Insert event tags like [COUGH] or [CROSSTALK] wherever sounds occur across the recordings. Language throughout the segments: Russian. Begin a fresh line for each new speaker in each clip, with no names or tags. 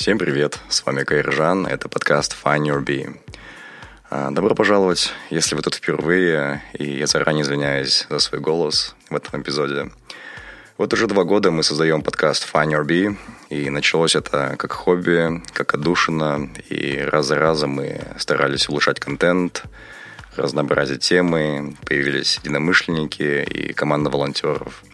Всем привет, с вами Кайржан, это подкаст Find Your Bee. А, добро пожаловать, если вы тут впервые, и я заранее извиняюсь за свой голос в этом эпизоде. Вот уже два года мы создаем подкаст Find Your Bee, и началось это как хобби, как отдушина, и раз за разом мы старались улучшать контент, разнообразить темы, появились единомышленники и команда волонтеров –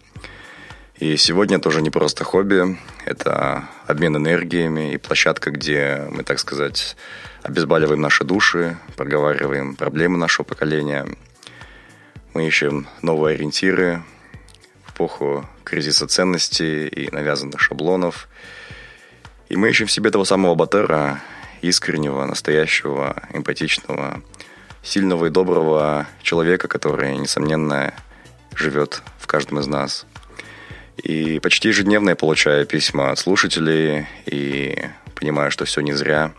и сегодня тоже не просто хобби, это обмен энергиями и площадка, где мы, так сказать, обезболиваем наши души, проговариваем проблемы нашего поколения. Мы ищем новые ориентиры в эпоху кризиса ценностей и навязанных шаблонов. И мы ищем в себе того самого Батера, искреннего, настоящего, эмпатичного, сильного и доброго человека, который, несомненно, живет в каждом из нас – и почти ежедневно я получаю письма от слушателей и понимаю, что все не зря.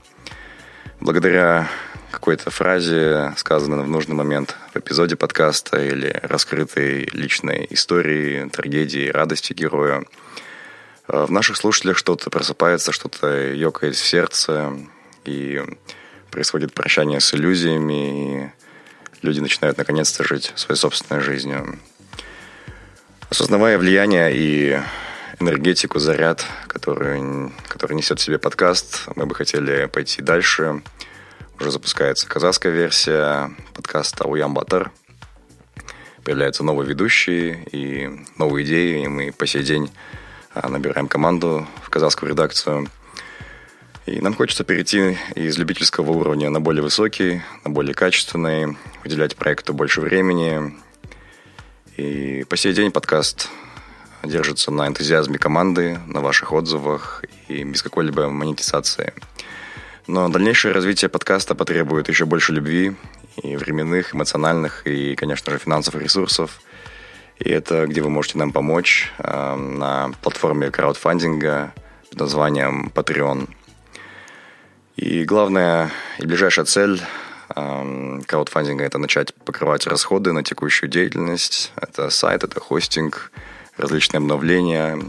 Благодаря какой-то фразе, сказанной в нужный момент в эпизоде подкаста или раскрытой личной истории, трагедии, радости героя, э, в наших слушателях что-то просыпается, что-то ёкает в сердце, и происходит прощание с иллюзиями, и люди начинают наконец-то жить своей собственной жизнью. Осознавая влияние и энергетику, заряд, который, который несет в себе подкаст, мы бы хотели пойти дальше. Уже запускается казахская версия подкаста «Уям Батар». Появляются новые ведущие и новые идеи, и мы по сей день а, набираем команду в казахскую редакцию. И нам хочется перейти из любительского уровня на более высокий, на более качественный, уделять проекту больше времени, и по сей день подкаст держится на энтузиазме команды, на ваших отзывах и без какой-либо монетизации. Но дальнейшее развитие подкаста потребует еще больше любви и временных, эмоциональных и, конечно же, финансовых ресурсов. И это где вы можете нам помочь э, на платформе краудфандинга под названием Patreon. И главная и ближайшая цель краудфандинга – это начать покрывать расходы на текущую деятельность. Это сайт, это хостинг, различные обновления,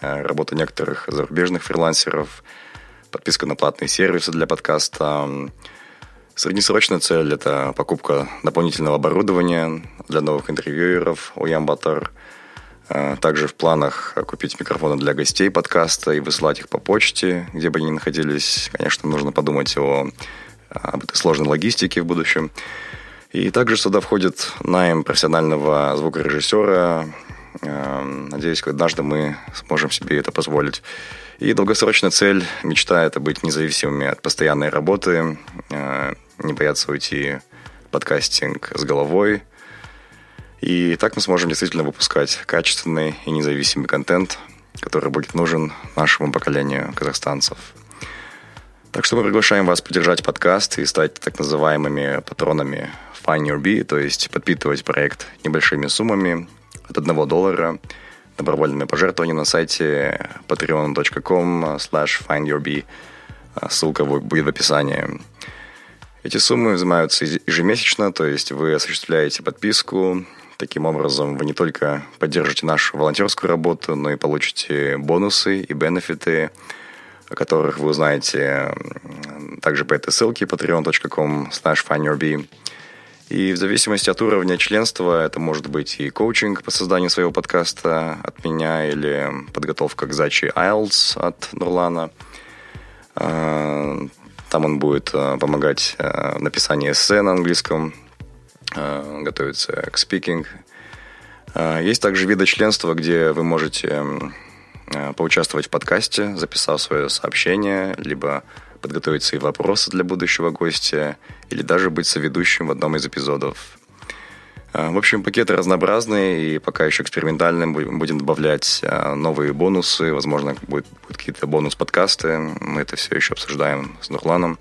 э, работа некоторых зарубежных фрилансеров, подписка на платные сервисы для подкаста. Среднесрочная цель – это покупка дополнительного оборудования для новых интервьюеров у Ямбатор. Э, также в планах купить микрофоны для гостей подкаста и выслать их по почте, где бы они ни находились. Конечно, нужно подумать о об этой сложной логистике в будущем. И также сюда входит найм профессионального звукорежиссера. Эм, надеюсь, однажды мы сможем себе это позволить. И долгосрочная цель, мечта – это быть независимыми от постоянной работы, э, не бояться уйти в подкастинг с головой. И так мы сможем действительно выпускать качественный и независимый контент, который будет нужен нашему поколению казахстанцев – так что мы приглашаем вас поддержать подкаст и стать так называемыми патронами Find Your Bee, то есть подпитывать проект небольшими суммами от 1 доллара, добровольными пожертвованиями на сайте patreon.com slash findyourbee. Ссылка будет в описании. Эти суммы взимаются ежемесячно, то есть вы осуществляете подписку. Таким образом, вы не только поддержите нашу волонтерскую работу, но и получите бонусы и бенефиты – о которых вы узнаете также по этой ссылке patreon.com slash И в зависимости от уровня членства это может быть и коучинг по созданию своего подкаста от меня или подготовка к сдаче IELTS от Нурлана. А, Там он будет э, помогать в написании эссе на английском, готовиться к спикинг. Есть также виды членства, где вы можете поучаствовать в подкасте, записав свое сообщение, либо подготовить свои вопросы для будущего гостя, или даже быть соведущим в одном из эпизодов. А, в общем, пакеты разнообразные, и пока еще экспериментальным будем добавлять а, новые бонусы, возможно, будут, будут какие-то бонус-подкасты, мы это все еще обсуждаем с Нурланом.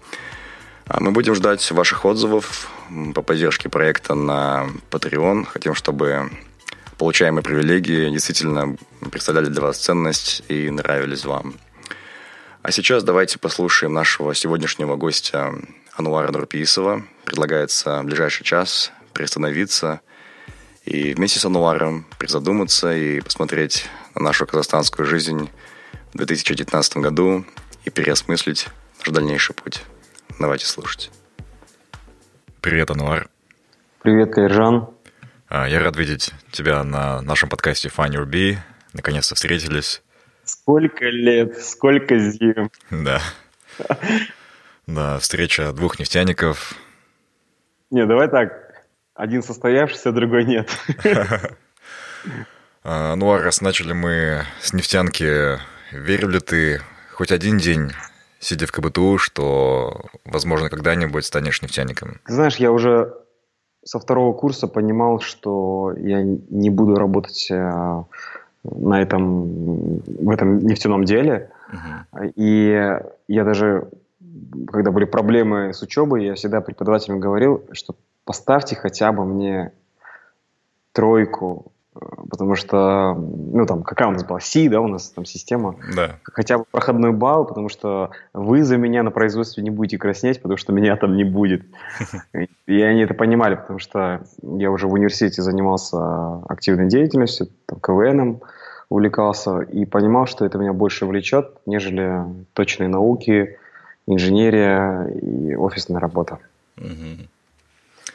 А мы будем ждать ваших отзывов по поддержке проекта на Patreon. Хотим, чтобы получаемые привилегии действительно представляли для вас ценность и нравились вам. А сейчас давайте послушаем нашего сегодняшнего гостя Ануара Нурпиисова. Предлагается в ближайший час приостановиться и вместе с Ануаром призадуматься и посмотреть на нашу казахстанскую жизнь в 2019 году и переосмыслить наш дальнейший путь. Давайте слушать. Привет, Ануар.
Привет, Кайржан.
А, я рад видеть тебя на нашем подкасте Find Your Bee. Наконец-то встретились.
Сколько лет, сколько зим.
Да. [LAUGHS] Да, встреча двух нефтяников.
Не, давай так. Один состоявшийся, другой нет. [LAUGHS]
А, ну, а раз начали мы с нефтянки, верил ли ты хоть один день, сидя в КБТУ, что, возможно, когда-нибудь станешь нефтяником?
Ты знаешь, я уже со второго курса понимал, что я не буду работать э, на этом, в этом нефтяном деле. Uh-huh. И я даже, когда были проблемы с учебой, я всегда преподавателям говорил, что поставьте хотя бы мне тройку, потому что, ну, там, какая у нас была, Си, да, у нас там система,
да.
хотя бы проходной балл, потому что вы за меня на производстве не будете краснеть, потому что меня там не будет. [LAUGHS] И они это понимали, потому что я уже в университете занимался активной деятельностью, там, КВНом увлекался, и понимал, что это меня больше влечет, нежели точные науки, инженерия и офисная работа. Угу.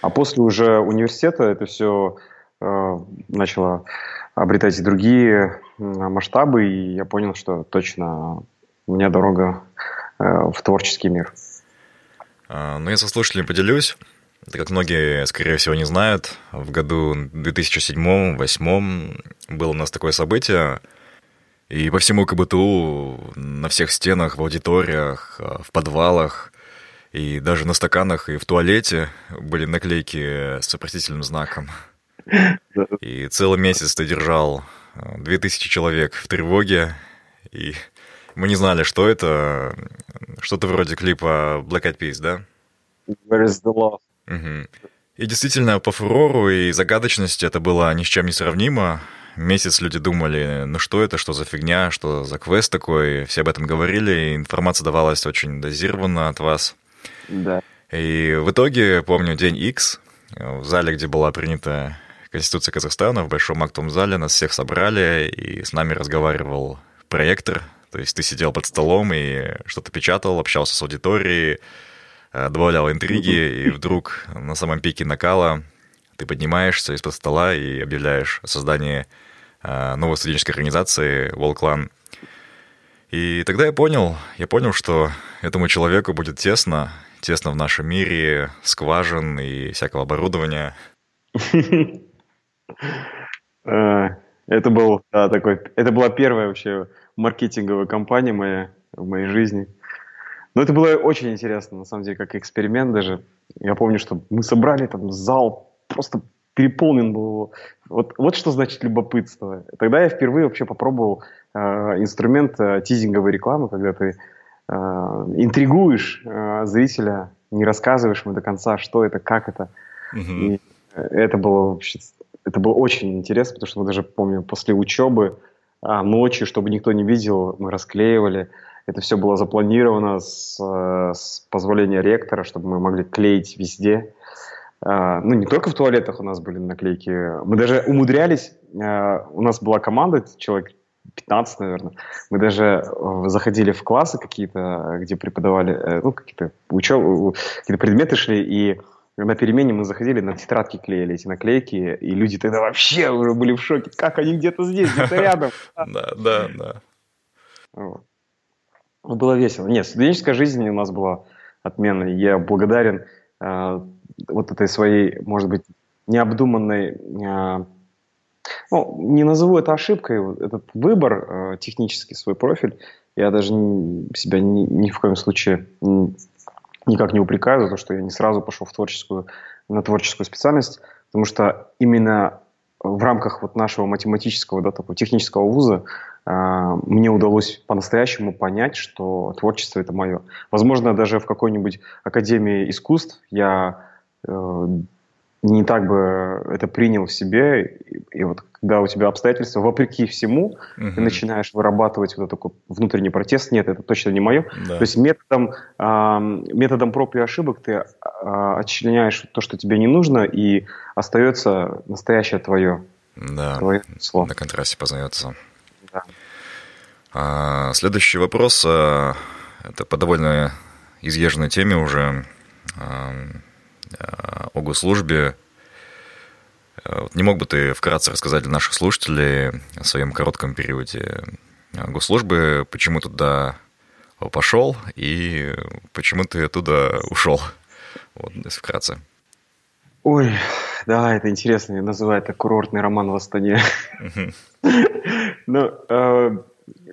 А после уже университета это все начало обретать и другие масштабы, и я понял, что точно у меня дорога э, в творческий мир.
А, ну, я со слушателями поделюсь. Это, как многие, скорее всего, не знают, в году 2007-2008 было у нас такое событие, и по всему КБТУ, на всех стенах, в аудиториях, э, в подвалах и даже на стаканах и в туалете были наклейки с вопросительным знаком. И целый месяц ты держал 2000 э, человек в тревоге, и мы не знали, что это. Что-то вроде клипа Black Eyed Peas, да?
Where is the love?
Угу. И действительно, по фурору и загадочности это было ни с чем не сравнимо. Месяц люди думали, ну что это, что за фигня, что за квест такой. Все об этом говорили, и информация давалась очень дозированно от вас.
Да.
И в итоге, помню, день X, в зале, где была принята Конституция Казахстана, в Большом актовом зале нас всех собрали, и с нами разговаривал проектор, то есть ты сидел под столом и что-то печатал, общался с аудиторией, э, добавлял интриги, и вдруг на самом пике накала ты поднимаешься из-под стола и объявляешь о создании э, новой студенческой организации «Волклан». И тогда я понял, я понял, что этому человеку будет тесно, тесно в нашем мире скважин и всякого оборудования. [LAUGHS]
Э, это был да, такой, это была первая вообще маркетинговая кампания моя в моей жизни. Но это было очень интересно, на самом деле, как эксперимент даже. Я помню, что мы собрали там зал, просто переполнен был. Вот, вот что значит любопытство. Тогда я впервые вообще попробовал э, инструмент э, тизинговой рекламы, когда ты э, интригуешь э, зрителя, не рассказываешь ему до конца, что это, как это. Угу. И это было вообще, это было очень интересно, потому что мы даже помню после учебы а, ночью, чтобы никто не видел, мы расклеивали. Это все было запланировано с, э, с позволения ректора, чтобы мы могли клеить везде. А, ну, не только в туалетах у нас были наклейки. Мы даже умудрялись, а, у нас была команда, человек 15, наверное. Мы даже э, заходили в классы какие-то, где преподавали, ну, какие-то учебы, какие-то предметы шли, и на перемене мы заходили, на тетрадки клеили эти наклейки, и люди тогда вообще уже были в шоке. Как они где-то здесь, где-то [LAUGHS] рядом.
Да, да, да.
Было весело. Нет, студенческая жизнь у нас была отменный. Я благодарен э, вот этой своей, может быть, необдуманной, э, ну, не назову это ошибкой, этот выбор э, технический, свой профиль, я даже себя ни, ни в коем случае никак не упрекаю за то, что я не сразу пошел в творческую, на творческую специальность, потому что именно в рамках вот нашего математического, да, такого технического вуза э, мне удалось по-настоящему понять, что творчество это мое. Возможно, даже в какой-нибудь академии искусств я э, не так бы это принял в себе. И, и вот когда у тебя обстоятельства, вопреки всему, угу. ты начинаешь вырабатывать вот такой внутренний протест. Нет, это точно не мое. Да. То есть методом, э, методом проб и ошибок ты э, отчленяешь то, что тебе не нужно, и остается настоящее твое.
Да, твое слово. на контрасте познается. Да. А, следующий вопрос. А, это по довольно изъезженной теме уже о госслужбе. Э, не мог бы ты вкратце рассказать для наших слушателей о своем коротком периоде э, госслужбы, почему туда пошел и почему ты оттуда ушел? Вот, если вкратце.
Ой, да, это интересно. Я называю это курортный роман в Астане. [LAUGHS] Ну, э,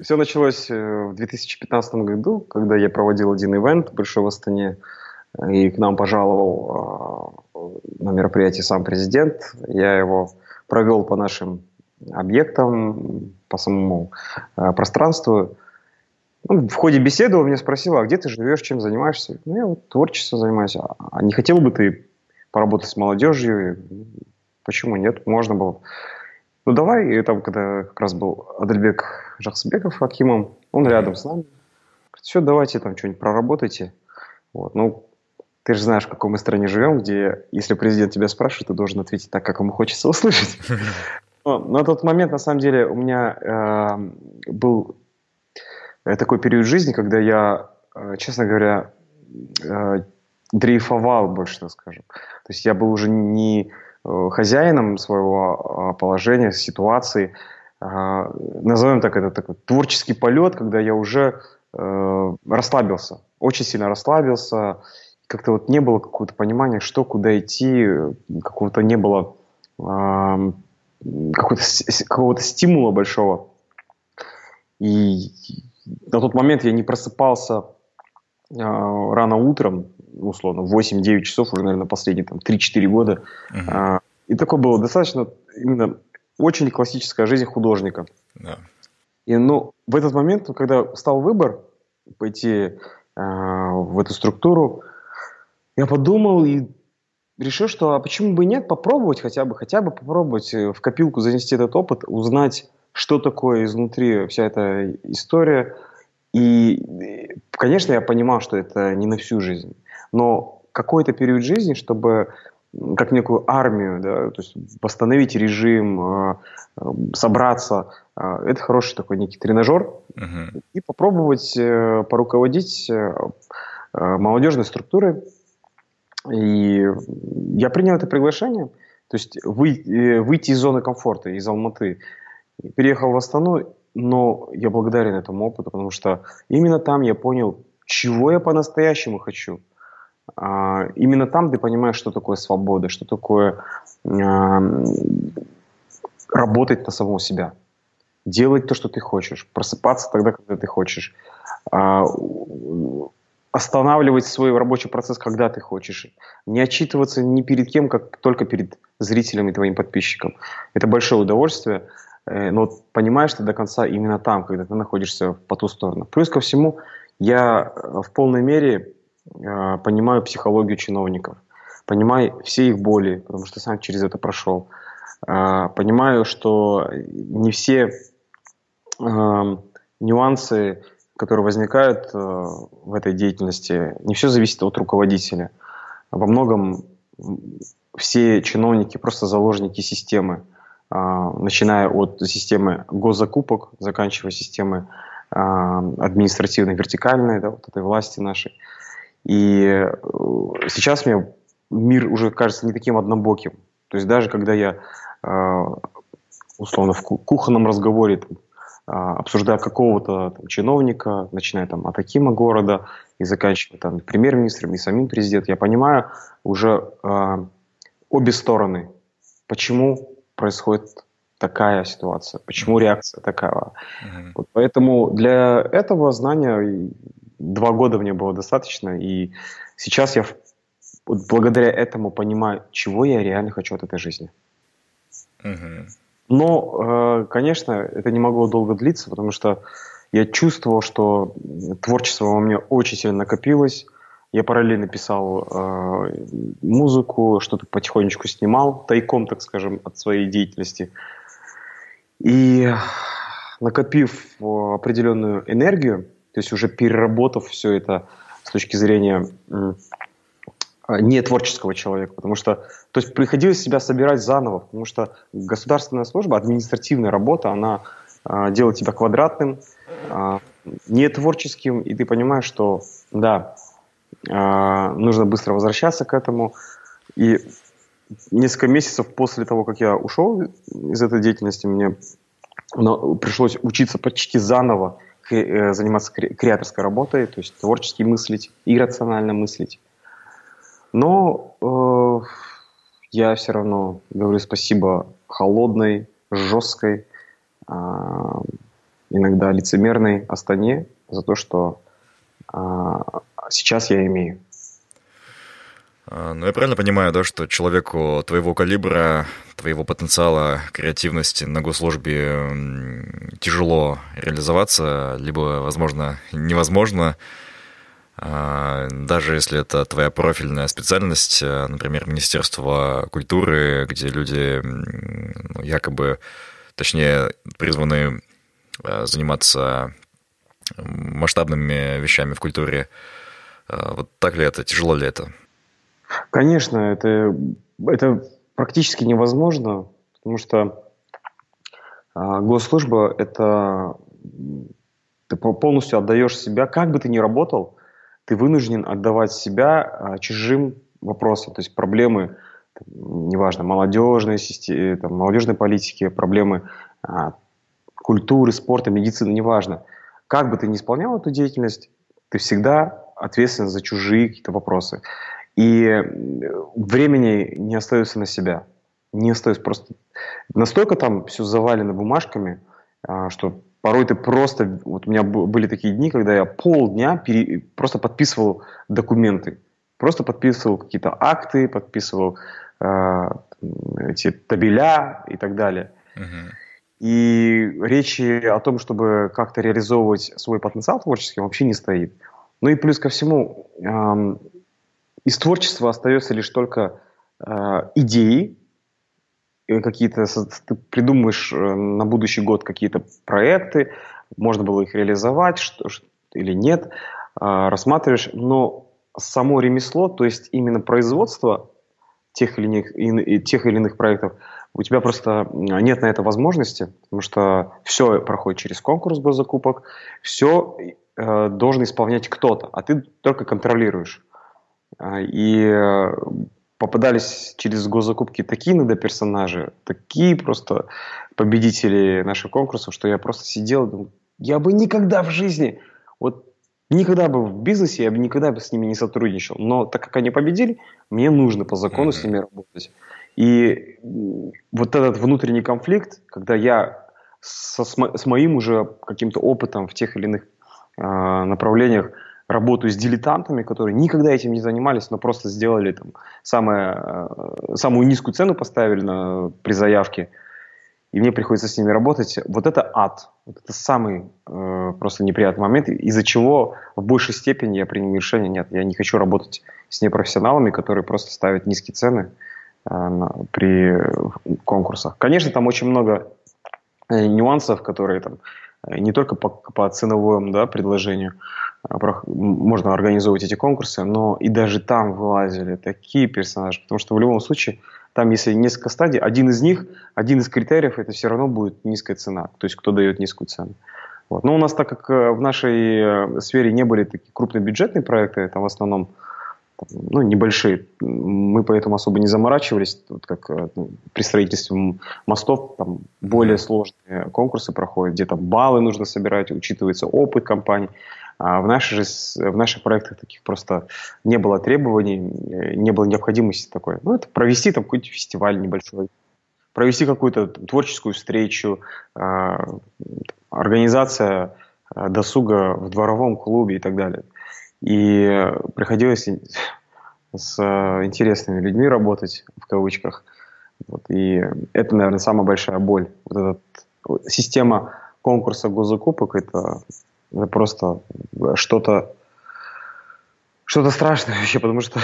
все началось в 2015 году, когда я проводил один ивент большой в Астане. И к нам пожаловал а, на мероприятие сам президент. Я его провел по нашим объектам, по самому а, пространству. Ну, в ходе беседы он меня спросил, а где ты живешь, чем занимаешься? Ну, я вот творчеством занимаюсь. А не хотел бы ты поработать с молодежью? Почему нет? Можно было. Ну, давай. И там, когда как раз был Адельбек Жахсбеков Акимом, он рядом с нами. Все, давайте там что-нибудь проработайте. Вот. Ну, ты же знаешь, в какой мы стране живем, где, если президент тебя спрашивает, ты должен ответить так, как ему хочется услышать. [LAUGHS] Но на тот момент, на самом деле, у меня э, был э, такой период жизни, когда я, э, честно говоря, э, дрейфовал, больше так скажем. То есть я был уже не э, хозяином своего э, положения, ситуации. Э, назовем так, это такой творческий полет, когда я уже э, расслабился, очень сильно расслабился, как-то вот не было какого-то понимания, что, куда идти, какого-то не было э, какого-то, какого-то стимула большого. И на тот момент я не просыпался э, рано утром, условно, в 8-9 часов, уже, наверное, последние там, 3-4 года. Uh-huh. Э, и такое было достаточно именно очень классическая жизнь художника. Yeah. И ну, в этот момент, когда стал выбор пойти э, в эту структуру, я подумал и решил, что а почему бы нет, попробовать хотя бы, хотя бы попробовать э, в копилку занести этот опыт, узнать, что такое изнутри вся эта история. И, конечно, я понимал, что это не на всю жизнь, но какой-то период жизни, чтобы как некую армию, да, то есть восстановить режим, э, э, собраться, это хороший такой некий тренажер, uh-huh. и попробовать поруководить молодежной структурой, и я принял это приглашение, то есть выйти, э, выйти из зоны комфорта, из Алматы. Переехал в Астану, но я благодарен этому опыту, потому что именно там я понял, чего я по-настоящему хочу. А, именно там ты понимаешь, что такое свобода, что такое а, работать на самого себя, делать то, что ты хочешь, просыпаться тогда, когда ты хочешь, а, останавливать свой рабочий процесс, когда ты хочешь. Не отчитываться ни перед кем, как только перед зрителем и твоим подписчиком. Это большое удовольствие, э, но понимаешь ты до конца именно там, когда ты находишься по ту сторону. Плюс ко всему, я э, в полной мере э, понимаю психологию чиновников, понимаю все их боли, потому что сам через это прошел. Понимаю, что не все нюансы которые возникают э, в этой деятельности, не все зависит от руководителя. Во многом все чиновники просто заложники системы, а, начиная от системы госзакупок, заканчивая системой а, административной, вертикальной, да, вот этой власти нашей. И э, сейчас мне мир уже кажется не таким однобоким. То есть даже когда я э, условно в кухонном разговоре обсуждая какого-то там, чиновника, начиная там от Акима города и заканчивая там премьер-министром и самим президентом, я понимаю уже э, обе стороны, почему происходит такая ситуация, почему реакция такая. Mm-hmm. Вот поэтому для этого знания два года мне было достаточно, и сейчас я вот благодаря этому понимаю, чего я реально хочу от этой жизни. Mm-hmm. Но, э, конечно, это не могло долго длиться, потому что я чувствовал, что творчество во мне очень сильно накопилось. Я параллельно писал э, музыку, что-то потихонечку снимал, тайком, так скажем, от своей деятельности. И накопив определенную энергию, то есть уже переработав все это с точки зрения не творческого человека, потому что, то есть приходилось себя собирать заново, потому что государственная служба, административная работа, она э, делает тебя квадратным, э, не творческим, и ты понимаешь, что да, э, нужно быстро возвращаться к этому. И несколько месяцев после того, как я ушел из этой деятельности, мне пришлось учиться почти заново э, заниматься креаторской работой, то есть творчески мыслить, иррационально мыслить. Но э, я все равно говорю спасибо холодной, жесткой, э, иногда лицемерной Астане за то, что э, сейчас я имею.
А, ну, я правильно понимаю, да, что человеку твоего калибра, твоего потенциала, креативности на госслужбе тяжело реализоваться, либо, возможно, невозможно, даже если это твоя профильная специальность, а, например, Министерство культуры, где люди ну, якобы, точнее, призваны заниматься масштабными вещами в культуре. Вот так ли это? Тяжело ли это?
Конечно, это, это практически невозможно, потому что а, госслужба – это ты полностью отдаешь себя, как бы ты ни работал, ты вынужден отдавать себя а, чужим вопросам, то есть проблемы, неважно, молодежной, системы, там, молодежной политики, проблемы а, культуры, спорта, медицины, неважно. Как бы ты ни исполнял эту деятельность, ты всегда ответственен за чужие какие-то вопросы. И времени не остается на себя. Не остается просто... Настолько там все завалено бумажками, а, что порой ты просто... Вот у меня были такие дни, когда я полдня пере, просто подписывал документы. Просто подписывал какие-то акты, подписывал э, эти табеля и так далее. Uh-huh. И речи о том, чтобы как-то реализовывать свой потенциал творческий, вообще не стоит. Ну и плюс ко всему, э, из творчества остается лишь только э, идеи, какие-то ты придумываешь э, на будущий год какие-то проекты, можно было их реализовать что, или нет, э, рассматриваешь, но само ремесло, то есть именно производство тех или иных, тех или иных проектов, у тебя просто нет на это возможности, потому что все проходит через конкурс госзакупок, все э, должен исполнять кто-то, а ты только контролируешь. А, и э, попадались через госзакупки такие иногда персонажи, такие просто победители наших конкурсов, что я просто сидел и думал, я бы никогда в жизни, вот никогда бы в бизнесе, я бы никогда бы с ними не сотрудничал. Но так как они победили, мне нужно по закону mm-hmm. с ними работать. И вот этот внутренний конфликт, когда я со, с, моим уже каким-то опытом в тех или иных э, направлениях работаю с дилетантами, которые никогда этим не занимались, но просто сделали там самое, э, самую низкую цену поставили на, при заявке, и мне приходится с ними работать. Вот это ад. Вот это самый э, просто неприятный момент, из-за чего в большей степени я принял решение, нет, я не хочу работать с непрофессионалами, которые просто ставят низкие цены э, при конкурсах. Конечно, там очень много э, нюансов, которые там э, не только по, по ценовому да, предложению, можно организовывать эти конкурсы, но и даже там вылазили такие персонажи, потому что в любом случае там, если несколько стадий, один из них, один из критериев, это все равно будет низкая цена, то есть кто дает низкую цену. Вот. Но у нас, так как э, в нашей э, сфере не были такие крупные бюджетные проекты, это в основном ну, небольшие. Мы поэтому особо не заморачивались, вот как э, ну, при строительстве мостов там более сложные конкурсы проходят, где там баллы нужно собирать, учитывается опыт компании. А в, же, в наших проектах таких просто не было требований, э, не было необходимости такой. Ну, это провести там какой-то фестиваль небольшой, провести какую-то творческую встречу, э, организация э, досуга в дворовом клубе и так далее. И приходилось с интересными людьми работать, в кавычках. Вот. И это, наверное, самая большая боль. Вот эта система конкурса госзакупок – это просто что-то что-то страшное [LAUGHS] вообще, потому что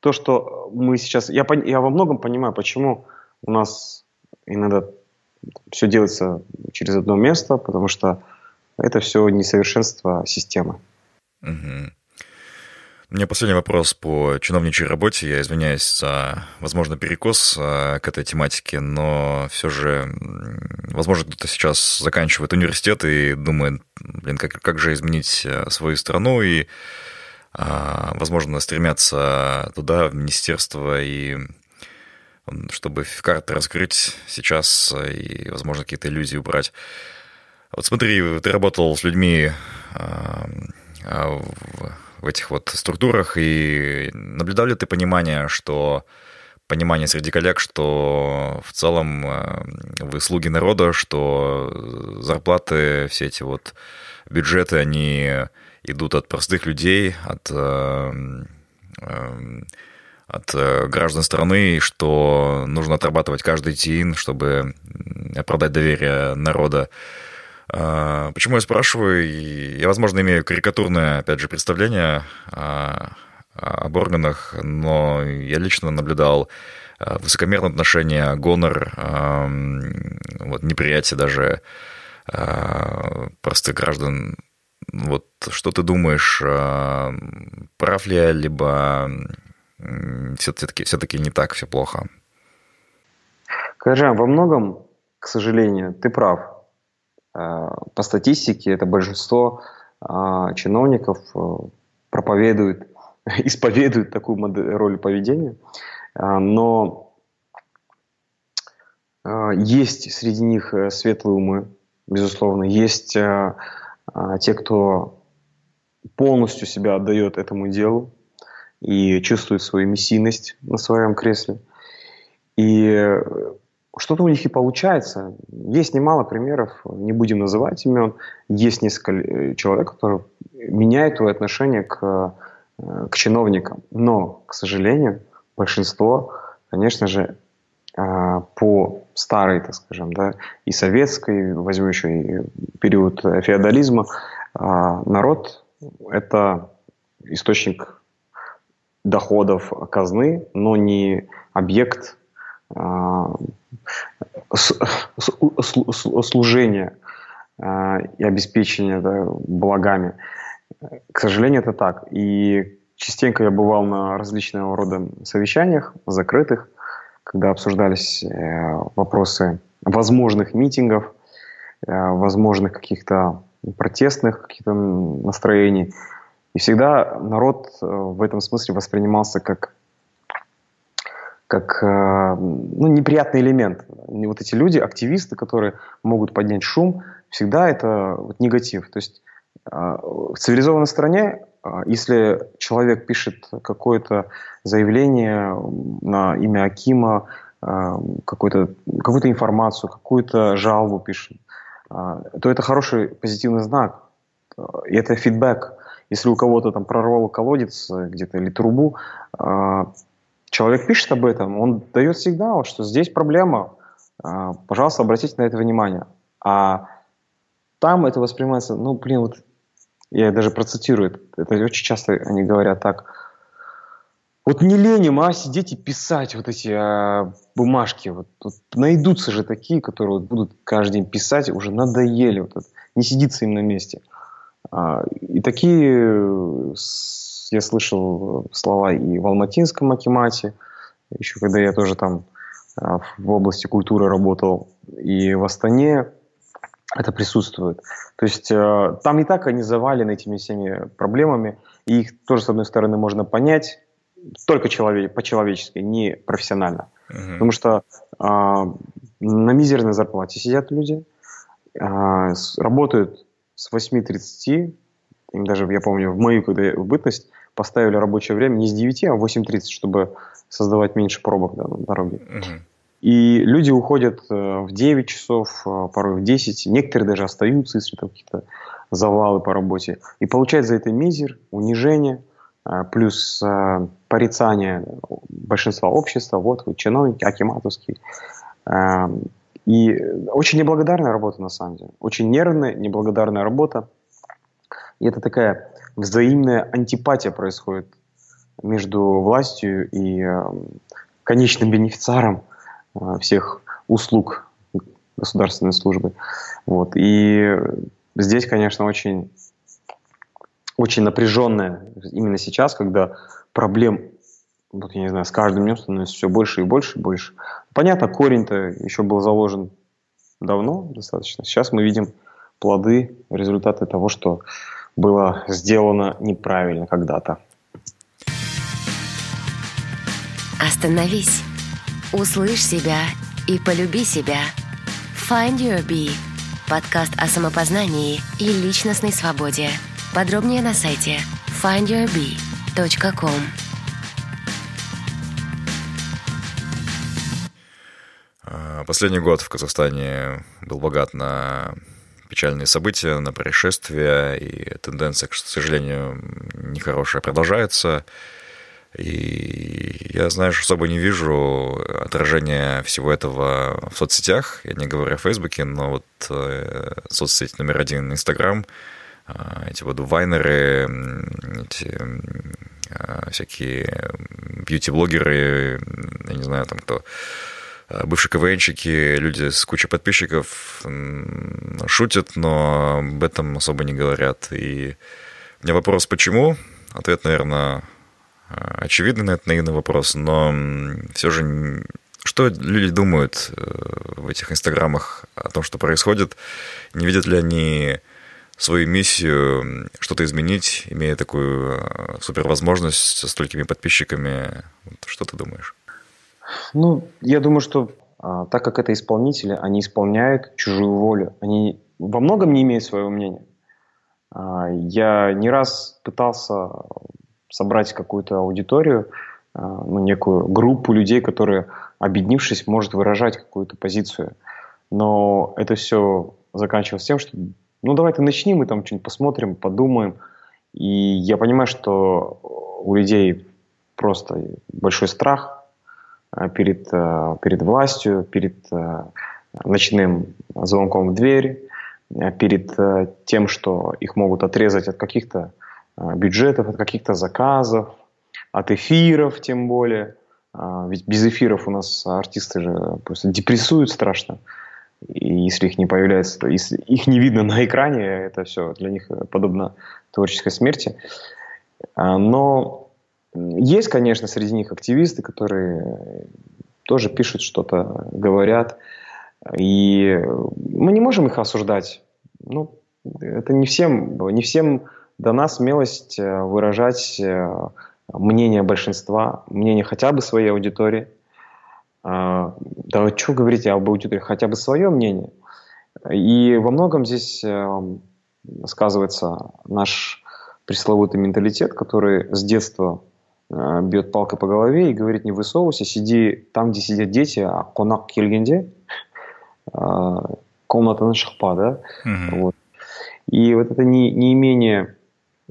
то, что мы сейчас... Я, я во многом понимаю, почему у нас иногда все делается через одно место, потому что это все несовершенство системы.
Угу. У меня последний вопрос по чиновничьей работе. Я извиняюсь за, возможно, перекос а, к этой тематике, но все же, возможно, кто-то сейчас заканчивает университет и думает, блин, как, как же изменить э, свою страну, и, а, возможно, стремятся туда, в министерство, и чтобы карты раскрыть сейчас и, возможно, какие-то иллюзии убрать. Вот смотри, ты работал с людьми а, в в этих вот структурах, и наблюдал ли ты понимание, что понимание среди коллег, что в целом э, вы слуги народа, что зарплаты, все эти вот бюджеты, они идут от простых людей, от, э, э, от граждан страны, что нужно отрабатывать каждый тин, чтобы оправдать доверие народа. А, почему я спрашиваю? Я, возможно, имею карикатурное, опять же, представление об органах, но я лично наблюдал а, высокомерное отношение, гонор, вот, неприятие даже а, простых граждан. Вот что ты думаешь, прав ли я, либо все-таки, все-таки не так все плохо?
Кажан, во многом, к сожалению, ты прав. Э, по статистике это большинство а, чиновников э, проповедуют, [LAUGHS] исповедуют такую модель, роль поведения, но есть среди них э, светлые умы, безусловно, есть те, кто полностью себя отдает этому делу и чувствует свою миссийность на своем кресле. И что-то у них и получается. Есть немало примеров, не будем называть имен. Есть несколько э, человек, которые меняют твое отношение к, э, к чиновникам. Но, к сожалению, большинство, конечно же, э, по старой, так скажем, да, и советской, возьму еще и период феодализма, народ – это источник доходов казны, но не объект служения а, и обеспечения да, благами. К сожалению, это так. И частенько я бывал на различного рода совещаниях, закрытых, когда обсуждались э, вопросы возможных митингов, э, возможных каких-то протестных каких-то настроений. И всегда народ э, в этом смысле воспринимался как как э, ну, неприятный элемент. Вот эти люди, активисты, которые могут поднять шум, всегда это вот негатив. То есть э, в цивилизованной стране, э, если человек пишет какое-то заявление на имя Акима, какую-то какую информацию, какую-то жалобу пишет, то это хороший позитивный знак. И это фидбэк. Если у кого-то там прорвало колодец где-то или трубу, человек пишет об этом, он дает сигнал, что здесь проблема, а, пожалуйста, обратите на это внимание. А там это воспринимается, ну, блин, вот я даже процитирую, это очень часто они говорят так, вот не леним, а сидеть и писать вот эти а, бумажки. Вот, вот найдутся же такие, которые вот будут каждый день писать, уже надоели. Вот это, не сидится им на месте. А, и такие я слышал слова и в Алматинском Акимате, еще когда я тоже там а, в области культуры работал, и в Астане это присутствует. То есть э, там и так они завалены этими всеми проблемами, и их тоже, с одной стороны, можно понять, только человек, по-человечески, не профессионально. Uh-huh. Потому что э, на мизерной зарплате сидят люди, э, с, работают с 8.30, им даже, я помню, в мою когда в бытность поставили рабочее время не с 9, а в 8.30, чтобы создавать меньше пробок да, на дороге. И люди уходят э, в 9 часов, э, порой в 10, некоторые даже остаются, если там какие-то завалы по работе. И получают за это мизер, унижение, э, плюс порицание большинства общества, вот вы чиновники, акиматовские. И очень неблагодарная работа, на самом деле. Очень нервная, неблагодарная работа. И это такая взаимная антипатия происходит между властью и конечным бенефициаром Э, всех услуг государственной службы. Вот. И здесь, конечно, очень, очень напряженная именно сейчас, когда проблем, вот я не знаю, с каждым днем становится все больше и больше и больше. Понятно, корень-то еще был заложен давно достаточно. Сейчас мы видим плоды, результаты того, что было сделано неправильно когда-то.
Остановись Услышь себя и полюби себя. Find Your Bee. Подкаст о самопознании и личностной свободе. Подробнее на сайте findyourbee.com.
А, последний год в Казахстане был богат на печальные события, на происшествия, и тенденция, к сожалению, нехорошая продолжается. И я, знаешь, особо не вижу отражения всего этого в соцсетях. Я не говорю о Фейсбуке, но вот э, соцсеть номер один Инстаграм, э, эти вот вайнеры, эти э, всякие бьюти-блогеры, я не знаю, там кто, бывшие КВНщики, люди с кучей подписчиков шутят, но об этом особо не говорят. И у меня вопрос, почему? Ответ, наверное, Э, очевидный на этот наивный вопрос, но все же что люди думают э, в этих инстаграмах о том, что происходит? Не видят ли они свою миссию что-то изменить, имея такую э, супервозможность со столькими подписчиками? Что ты думаешь?
Ну, я думаю, что а, так как это исполнители, они исполняют чужую волю. Они во многом не имеют своего мнения. А, я не раз пытался собрать какую-то аудиторию, э, ну, некую группу людей, которые, объединившись, может выражать какую-то позицию. Но это все заканчивалось тем, что ну давай-то начни, мы там что-нибудь посмотрим, подумаем. И я понимаю, что у людей просто большой страх перед, э, перед властью, перед ночным звонком в дверь, перед тем, что их могут отрезать от каких-то бюджетов, от каких-то заказов, от эфиров тем более. Ведь без эфиров у нас артисты же просто депрессуют страшно. И если их не появляется, то если их не видно на экране, это все для них подобно творческой смерти. Но есть, конечно, среди них активисты, которые тоже пишут что-то, говорят. И мы не можем их осуждать. Ну, это не всем, не всем дана смелость э, выражать э, мнение большинства, мнение хотя бы своей аудитории. А, да что говорить об аудитории, хотя бы свое мнение. И во многом здесь э, сказывается наш пресловутый менталитет, который с детства бьет палкой по голове и говорит, не высовывайся, сиди там, где сидят дети, а конак кельгенде, комната шахпа, да? Угу. Вот. И вот это не, неимение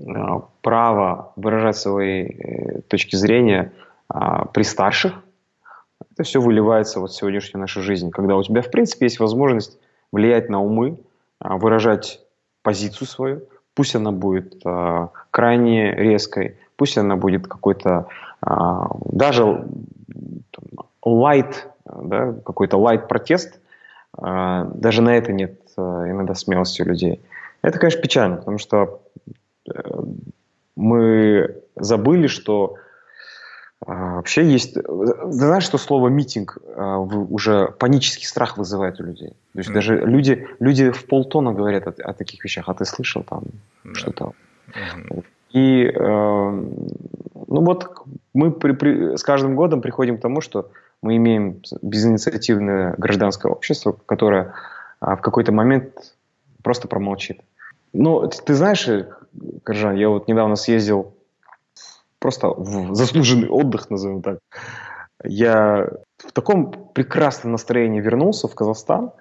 Э, право выражать свои э, точки зрения а, при старших, это все выливается вот в сегодняшнюю нашу жизнь, когда у тебя, в принципе, есть возможность влиять на умы, а, выражать позицию свою, пусть она будет а, крайне резкой, пусть она будет какой-то даже light, да, какой-то light протест, даже на это нет иногда смелости у людей. Это, конечно, печально, потому что мы забыли, что а, вообще есть... Знаешь, что слово «митинг» а, уже панический страх вызывает у людей? То есть mm. даже люди, люди в полтона говорят о, о таких вещах, а ты слышал там mm. что-то? Mm. И э, ну вот мы при, при, с каждым годом приходим к тому, что мы имеем безинициативное гражданское общество, которое а, в какой-то момент просто промолчит. Ну, ты знаешь, Коржан, я вот недавно съездил просто в заслуженный отдых, назовем так. Я в таком прекрасном настроении вернулся в Казахстан.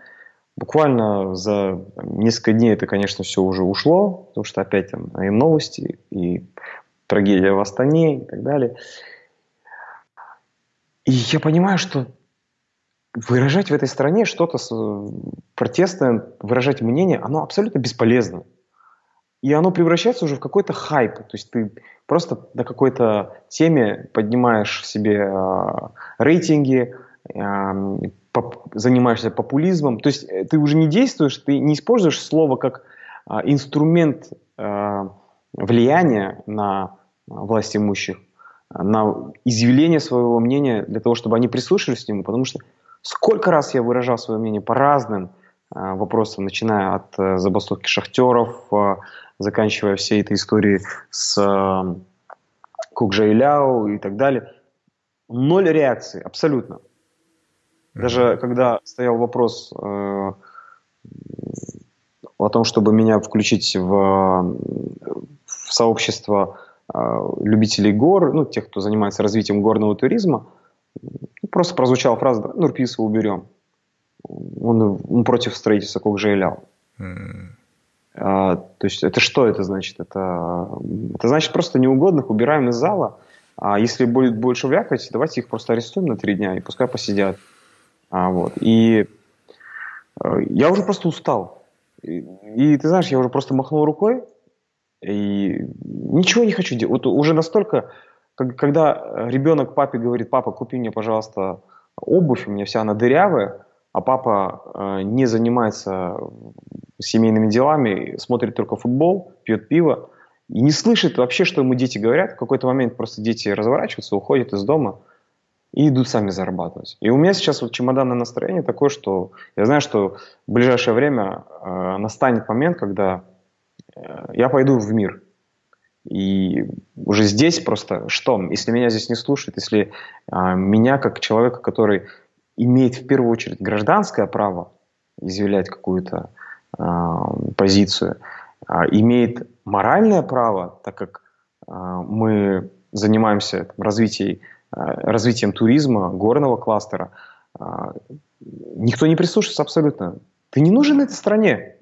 Буквально за несколько дней это, конечно, все уже ушло, потому что опять там и новости, и трагедия в Астане и так далее. И я понимаю, что выражать в этой стране что-то протестное, выражать мнение, оно абсолютно бесполезно. И оно превращается уже в какой-то хайп. То есть ты просто на какой-то теме поднимаешь себе э, рейтинги, э, поп, занимаешься популизмом. То есть э, ты уже не действуешь, ты не используешь слово как э, инструмент э, влияния на власть имущих, на изъявление своего мнения для того, чтобы они прислушались к нему. Потому что сколько раз я выражал свое мнение по разным э, вопросам, начиная от э, забастовки шахтеров, э, заканчивая всей этой историей с э, Кукжайляу и так далее. Ноль реакции, абсолютно. Даже когда стоял вопрос э, о том, чтобы меня включить в, в сообщество э, любителей гор, ну, тех, кто занимается развитием горного туризма, просто прозвучала фраза «Нурписа уберем». Он, он против строительства Кокжейляу. Mm. А, то есть это что это значит? Это, это значит просто неугодных убираем из зала, а если будет больше вякать, давайте их просто арестуем на три дня и пускай посидят. А, вот. И э, я уже просто устал. И, и ты знаешь, я уже просто махнул рукой и ничего не хочу делать. Вот уже настолько, как, когда ребенок папе говорит, папа, купи мне, пожалуйста, обувь, у меня вся она дырявая, а папа э, не занимается семейными делами, смотрит только футбол, пьет пиво и не слышит вообще, что ему дети говорят. В какой-то момент просто дети разворачиваются, уходят из дома и идут сами зарабатывать. И у меня сейчас вот чемоданное настроение такое, что я знаю, что в ближайшее время э, настанет момент, когда э, я пойду в мир. И уже здесь просто что? Если меня здесь не слушают, если э, меня как человека, который имеет в первую очередь гражданское право изъявлять какую-то э, позицию, э, имеет моральное право, так как э, мы занимаемся там, развитием развитием туризма, горного кластера, э, никто не прислушивается абсолютно. Ты не нужен этой стране.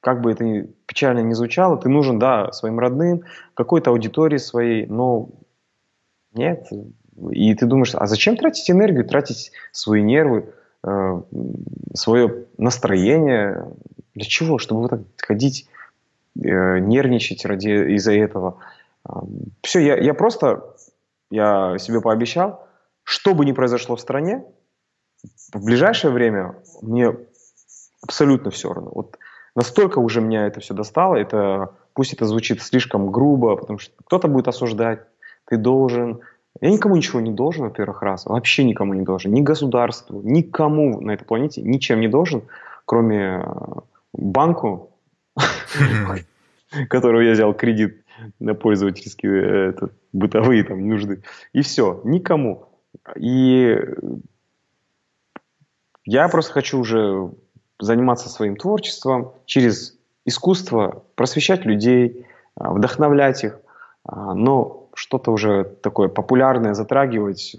Как бы это печально не звучало, ты нужен, да, своим родным, какой-то аудитории своей, но нет. И ты думаешь, а зачем тратить энергию, тратить свои нервы, э, свое настроение? Для чего? Чтобы вот так ходить, нервничать ради из-за этого. Все, я, я просто я себе пообещал, что бы ни произошло в стране, в ближайшее время мне абсолютно все равно. Вот настолько уже меня это все достало, это пусть это звучит слишком грубо, потому что кто-то будет осуждать, ты должен. Я никому ничего не должен, во-первых, раз. Вообще никому не должен. Ни государству, никому на этой планете ничем не должен, кроме э, банку, [LAUGHS] [LAUGHS] которого я взял кредит [LAUGHS] на пользовательские э, это, бытовые там нужды. И все, никому. И я просто хочу уже заниматься своим творчеством через искусство, просвещать людей, а, вдохновлять их, а, но что-то уже такое популярное затрагивать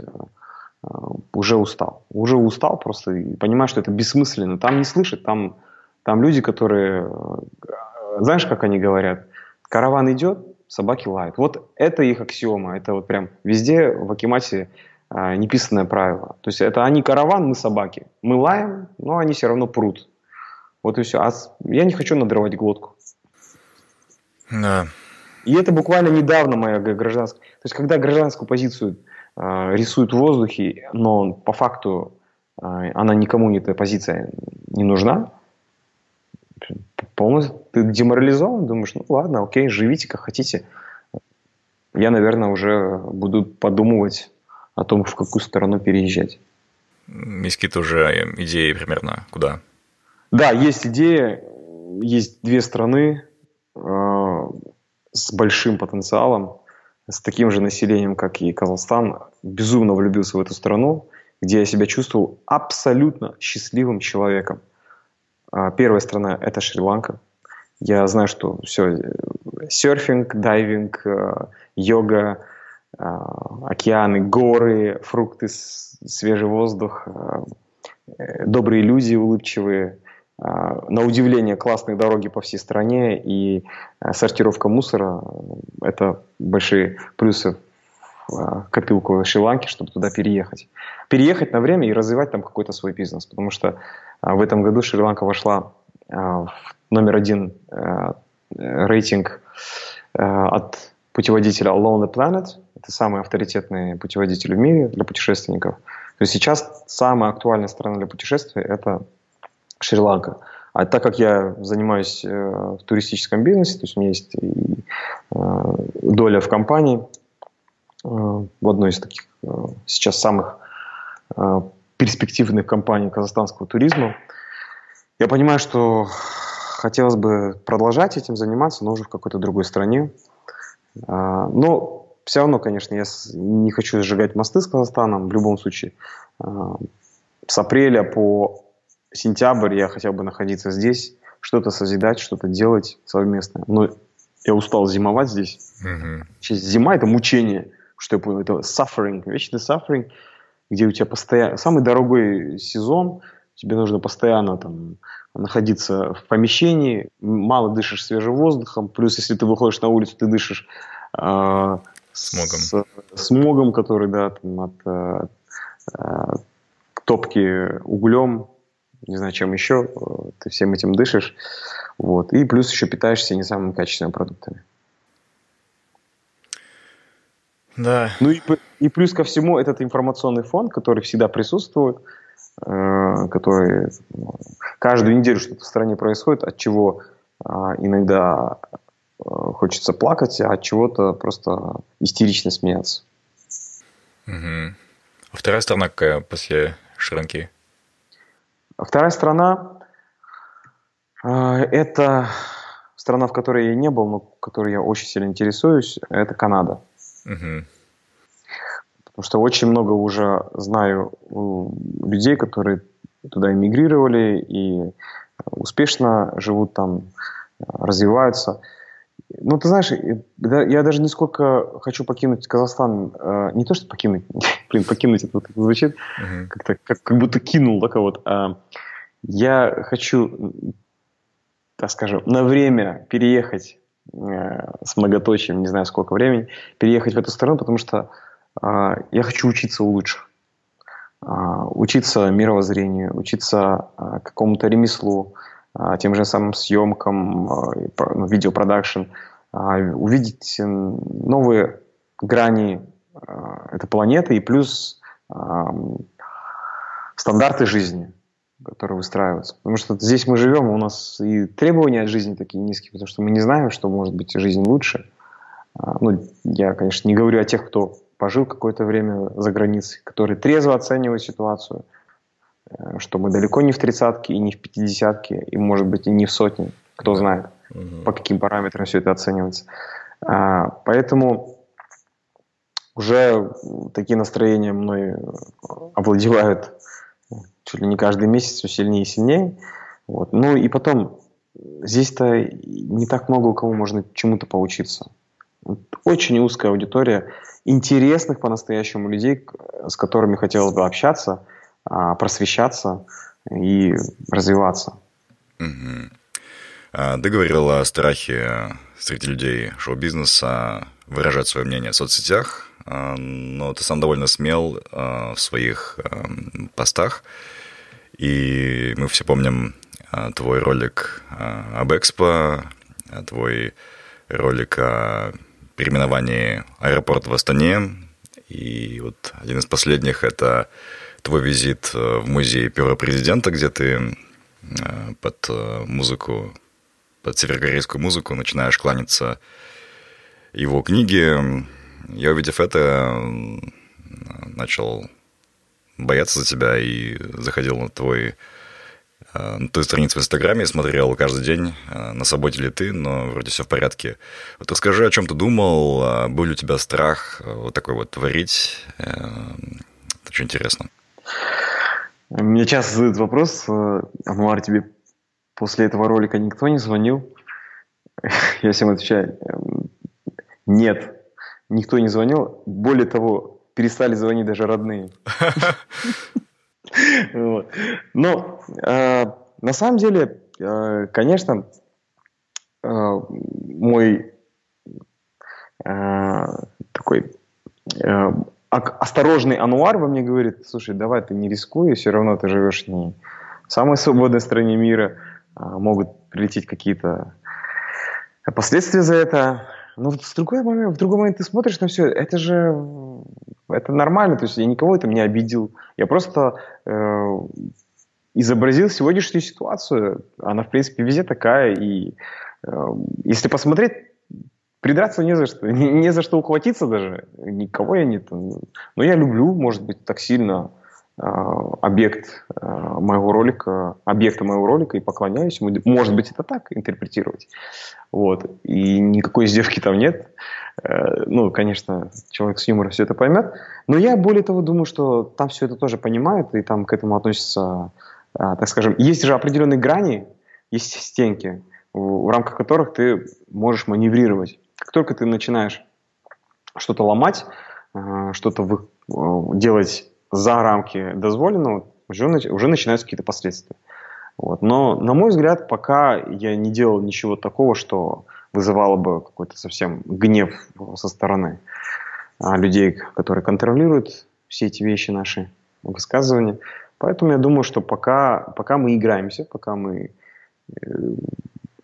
а, уже устал. Уже устал просто и понимаю, что это бессмысленно. Там не слышат, там, там люди, которые, знаешь, как они говорят, караван идет, собаки лают. Вот это их аксиома, это вот прям везде в Акимате а, неписанное правило. То есть это они караван, мы собаки. Мы лаем, но они все равно прут. Вот и все. А я не хочу надрывать глотку.
Да.
И это буквально недавно моя гражданская... То есть когда гражданскую позицию э, рисуют в воздухе, но по факту э, она никому, эта позиция не нужна, полностью ты деморализован, думаешь, ну ладно, окей, живите как хотите. Я, наверное, уже буду подумывать о том, в какую сторону переезжать.
Есть какие-то уже идеи примерно, куда?
Да, есть идея, есть две страны. А, с большим потенциалом, с таким же населением, как и Казахстан, безумно влюбился в эту страну, где я себя чувствовал абсолютно счастливым человеком. А, первая страна – это Шри-Ланка. Я знаю, что все, серфинг, дайвинг, э, йога, э, океаны, горы, фрукты, свежий воздух, э, добрые люди, улыбчивые, на удивление классные дороги по всей стране и сортировка мусора – это большие плюсы в копилку Шри-Ланки, чтобы туда переехать. Переехать на время и развивать там какой-то свой бизнес, потому что в этом году Шри-Ланка вошла в номер один рейтинг э, от путеводителя Alone the Planet. Это самый авторитетный путеводитель в мире для путешественников. То есть сейчас самая актуальная страна для путешествий – это Шри-Ланка. А так как я занимаюсь э, в туристическом бизнесе, то есть у меня есть и, э, доля в компании, э, в одной из таких э, сейчас самых э, перспективных компаний казахстанского туризма, я понимаю, что хотелось бы продолжать этим заниматься, но уже в какой-то другой стране. Но все равно, конечно, я не хочу сжигать мосты с Казахстаном. В любом случае, с апреля по сентябрь я хотел бы находиться здесь, что-то созидать, что-то делать совместное. Но я устал зимовать здесь. Mm-hmm. Зима – это мучение, что я понял, это suffering, вечный suffering, где у тебя постоянно... Самый дорогой сезон, тебе нужно постоянно там находиться в помещении, мало дышишь свежим воздухом, плюс если ты выходишь на улицу, ты дышишь
э, смогом.
С, смогом, который, да, там, от э, э, топки углем, не знаю, чем еще, ты всем этим дышишь, вот, и плюс еще питаешься не самыми качественными продуктами.
Да.
Ну и, и плюс ко всему этот информационный фон, который всегда присутствует, Э, которые каждую неделю что-то в стране происходит, от чего а, иногда э, хочется плакать, а от чего-то просто истерично смеяться.
Угу. А вторая страна какая после Шри-Ланки?
Вторая страна э, это страна, в которой я не был, но которой я очень сильно интересуюсь, это Канада. Угу. Потому что очень много уже знаю людей, которые туда эмигрировали и успешно живут там, развиваются. Ну, ты знаешь, я даже не сколько хочу покинуть Казахстан, э, не то, что покинуть, [LAUGHS] блин, покинуть это вот звучит, uh-huh. как-то как, как будто кинул да, кого-то. А я хочу, так скажем, на время переехать э, с многоточием, не знаю сколько времени, переехать в эту страну, потому что а, я хочу учиться у лучших. А, учиться мировоззрению, учиться а, какому-то ремеслу, тем же самым съемкам, ну, видеопродакшн, увидеть новые грани этой планеты и плюс стандарты жизни, которые выстраиваются. Потому что здесь мы живем, у нас и требования от жизни такие низкие, потому что мы не знаем, что может быть жизнь лучше. Ну, я, конечно, не говорю о тех, кто пожил какое-то время за границей, который трезво оценивает ситуацию, э, что мы далеко не в тридцатке и не в пятидесятке, и, может быть, и не в сотне, кто знает, угу. по каким параметрам все это оценивается. А, поэтому уже такие настроения мной овладевают чуть ли не каждый месяц все сильнее и сильнее. Вот. Ну и потом, здесь-то не так много у кого можно чему-то поучиться. Очень узкая аудитория интересных по-настоящему людей, с которыми хотелось бы общаться, а, просвещаться и развиваться.
Угу. Ты говорил о страхе среди людей шоу-бизнеса выражать свое мнение в соцсетях, а, но ты сам довольно смел в своих постах. И мы все помним твой ролик об Экспо, твой ролик о переименовании аэропорта в Астане. И вот один из последних – это твой визит э, в музей Первого президента, где ты под э, музыку, под северокорейскую музыку начинаешь кланяться его книге. Я, увидев это, начал бояться за тебя и заходил на твой э, на той странице в Инстаграме, я смотрел каждый день, э, на субботе ли ты, но вроде все в порядке. Вот расскажи, о чем ты думал, был ли у тебя страх вот такой вот творить? Это очень интересно.
Мне часто задают вопрос, Ануар, тебе после этого ролика никто не звонил? [LAUGHS] Я всем отвечаю, «Эм, нет, никто не звонил. Более того, перестали звонить даже родные. Но э, на самом деле, э, конечно, э, мой такой осторожный ануар во мне говорит, слушай, давай ты не рискуй, все равно ты живешь не в самой свободной стране мира, а могут прилететь какие-то последствия за это. Но в другой момент, в другой момент ты смотришь на все, это же это нормально, то есть я никого этом не обидел. Я просто э, изобразил сегодняшнюю ситуацию. Она, в принципе, везде такая. И э, если посмотреть, придраться не за что. [LAUGHS] Не, не за что ухватиться даже. Никого я не... Но я люблю, может быть, так сильно э, объект э, моего ролика, объекта моего ролика и поклоняюсь ему. Может быть, это так интерпретировать. Вот. И никакой издевки там нет. Э, ну, конечно, человек с юмором все это поймет. Но я более того думаю, что там все это тоже понимают, и там к этому относятся, а, так скажем, есть же определенные грани, есть стенки, в рамках которых ты можешь маневрировать. Как только ты начинаешь что-то ломать, э, что-то э, делать за рамки дозволенного, уже, уже начинаются какие-то последствия. Вот. Но, на мой взгляд, пока я не делал ничего такого, что вызывало бы какой-то совсем гнев со стороны а, людей, которые контролируют все эти вещи наши высказывания. Поэтому я думаю, что пока, пока мы играемся, пока мы э,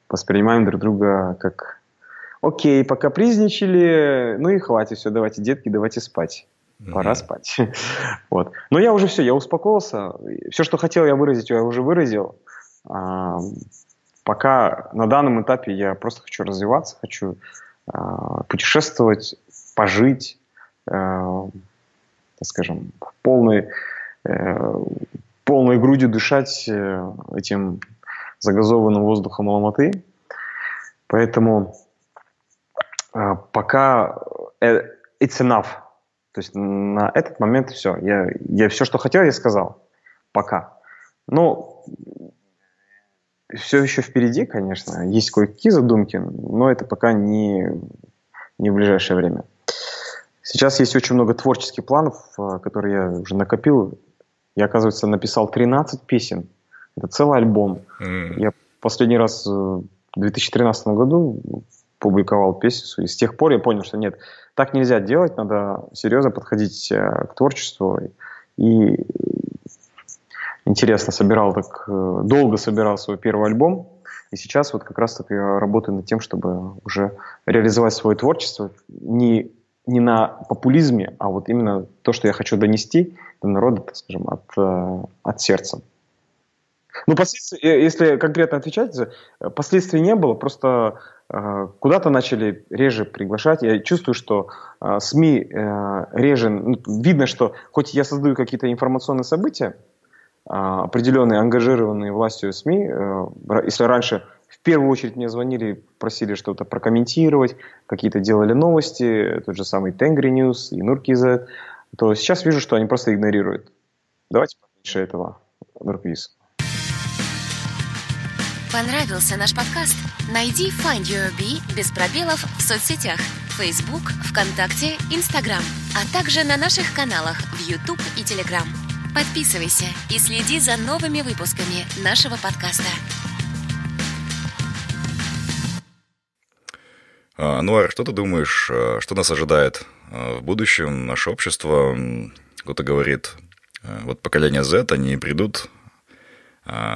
воспринимаем друг друга как окей, пока призничали, ну и хватит, все, давайте, детки, давайте спать. Пора mm-hmm. спать. [LAUGHS] вот. Но я уже все, я успокоился. Все, что хотел я выразить, я уже выразил. А, Пока на данном этапе я просто хочу развиваться, хочу э, путешествовать, пожить, э, так скажем, полной, э, полной грудью дышать э, этим загазованным воздухом Алматы. Поэтому э, пока э, it's enough. То есть на этот момент все. Я, я все, что хотел, я сказал. Пока. Но все еще впереди, конечно. Есть кое-какие задумки, но это пока не, не в ближайшее время. Сейчас есть очень много творческих планов, э, которые я уже накопил. Я, оказывается, написал 13 песен. Это целый альбом. Mm. Я последний раз в 2013 году публиковал песню, и с тех пор я понял, что нет, так нельзя делать, надо серьезно подходить э, к творчеству и интересно собирал, так э, долго собирал свой первый альбом. И сейчас вот как раз-таки я работаю над тем, чтобы уже реализовать свое творчество не, не на популизме, а вот именно то, что я хочу донести до народа, так скажем, от, э, от сердца. Ну, последствия, если конкретно отвечать, последствий не было, просто куда-то начали реже приглашать. Я чувствую, что э, СМИ э, реже, ну, видно, что хоть я создаю какие-то информационные события, определенные ангажированные властью СМИ, э, если раньше в первую очередь мне звонили, просили что-то прокомментировать, какие-то делали новости, тот же самый Тенгри News и Нуркизет, то сейчас вижу, что они просто игнорируют. Давайте поменьше этого, Нуркиз.
Понравился наш подкаст? Найди Find Your Bee без пробелов в соцсетях Facebook, ВКонтакте, Instagram, а также на наших каналах в YouTube и Telegram. Подписывайся и следи за новыми выпусками нашего подкаста.
А, Ануар, что ты думаешь, а, что нас ожидает а, в будущем, наше общество? Кто-то говорит, вот поколение Z, они придут,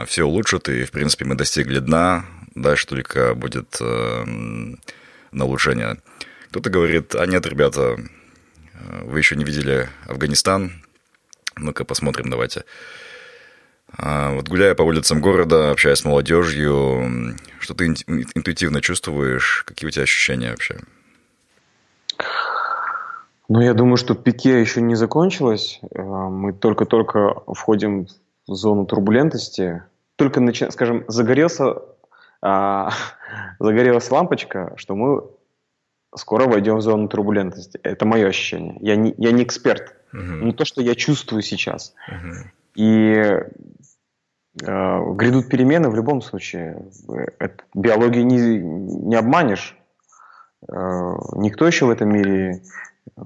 все улучшат, и, в принципе, мы достигли дна, дальше только будет на улучшение. Кто-то говорит, а нет, ребята, вы еще не видели Афганистан, ну-ка посмотрим, давайте. А, вот гуляя по улицам города, общаясь с молодежью, что ты интуитивно чувствуешь? Какие у тебя ощущения вообще?
Ну, я думаю, что пике еще не закончилось. А, мы только-только входим зону турбулентности. только, начи... скажем, загорелся, а, [LAUGHS] загорелась лампочка, что мы скоро войдем в зону турбулентности. Это мое ощущение. Я не, я не эксперт, uh-huh. но то, что я чувствую сейчас. Uh-huh. И э, грядут перемены в любом случае. Это, биологии не, не обманешь. Э, никто еще в этом мире э,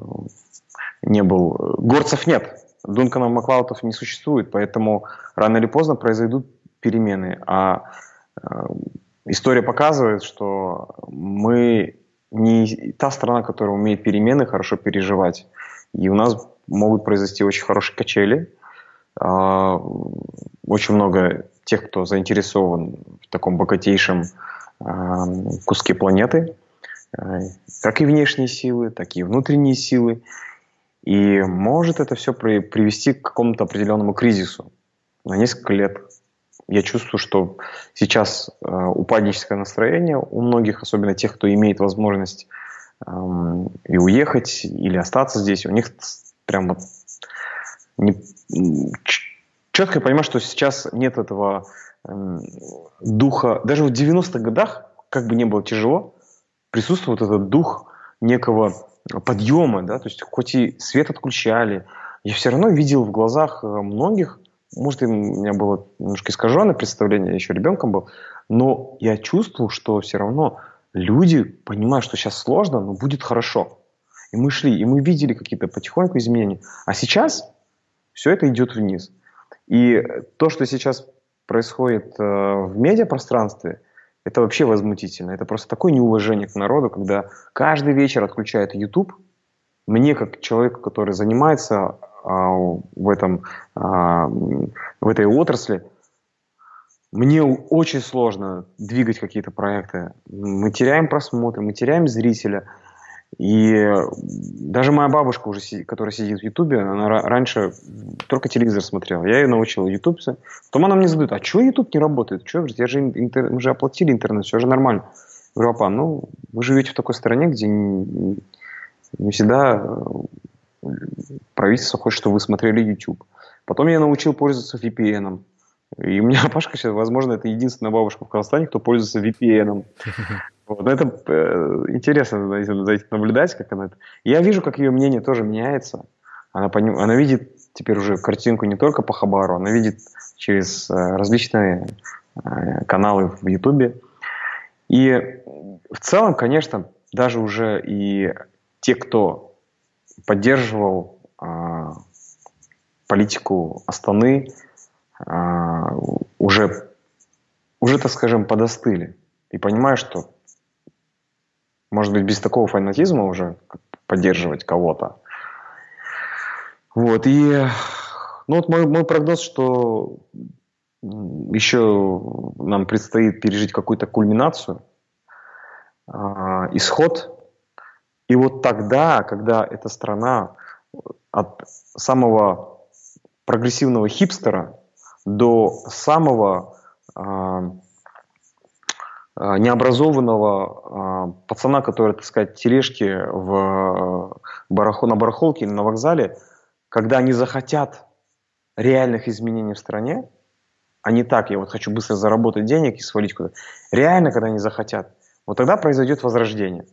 не был. Горцев нет. Дунканов Маклаутов не существует, поэтому рано или поздно произойдут перемены. А э, история показывает, что мы не та страна, которая умеет перемены хорошо переживать. И у нас могут произойти очень хорошие качели. Э, очень много тех, кто заинтересован в таком богатейшем э, куске планеты, э, как и внешние силы, так и внутренние силы. И может это все при, привести к какому-то определенному кризису на несколько лет. Я чувствую, что сейчас э, упадническое настроение у многих, особенно тех, кто имеет возможность э, и уехать, или остаться здесь, у них прям вот не, четко я понимаю, что сейчас нет этого э, духа. Даже в 90-х годах, как бы не было тяжело, присутствует этот дух некого подъема, да, то есть хоть и свет отключали, я все равно видел в глазах э, многих, может, у меня было немножко искаженное представление, я еще ребенком был, но я чувствовал, что все равно люди понимают, что сейчас сложно, но будет хорошо. И мы шли, и мы видели какие-то потихоньку изменения. А сейчас все это идет вниз. И то, что сейчас происходит э, в медиапространстве – это вообще возмутительно. Это просто такое неуважение к народу, когда каждый вечер отключают YouTube. Мне, как человеку, который занимается а, в, этом, а, в этой отрасли, мне очень сложно двигать какие-то проекты. Мы теряем просмотры, мы теряем зрителя – и даже моя бабушка, уже, которая сидит в Ютубе, она раньше только телевизор смотрела. Я ее научил Ютуб. Потом она мне задает, а что Ютуб не работает? Что? Я же, интер... мы же оплатили интернет, все же нормально. Я говорю, папа, ну, вы живете в такой стране, где не, не всегда э, правительство хочет, чтобы вы смотрели YouTube. Потом я научил пользоваться VPN. И у меня [LAUGHS] папашка сейчас, возможно, это единственная бабушка в Казахстане, кто пользуется VPN. Вот, это э, интересно за этим наблюдать, как она... Я вижу, как ее мнение тоже меняется. Она, поним... она видит теперь уже картинку не только по Хабару, она видит через э, различные э, каналы в Ютубе. И в целом, конечно, даже уже и те, кто поддерживал э, политику Астаны, э, уже, уже, так скажем, подостыли. И понимаю, что может быть, без такого фанатизма уже поддерживать кого-то. Вот, и ну вот мой, мой прогноз, что еще нам предстоит пережить какую-то кульминацию, э, исход. И вот тогда, когда эта страна от самого прогрессивного хипстера до самого э, необразованного э, пацана, который, так сказать, тележки в барахо, на барахолке или на вокзале, когда они захотят реальных изменений в стране, а не так, я вот хочу быстро заработать денег и свалить куда-то. Реально, когда они захотят, вот тогда произойдет возрождение.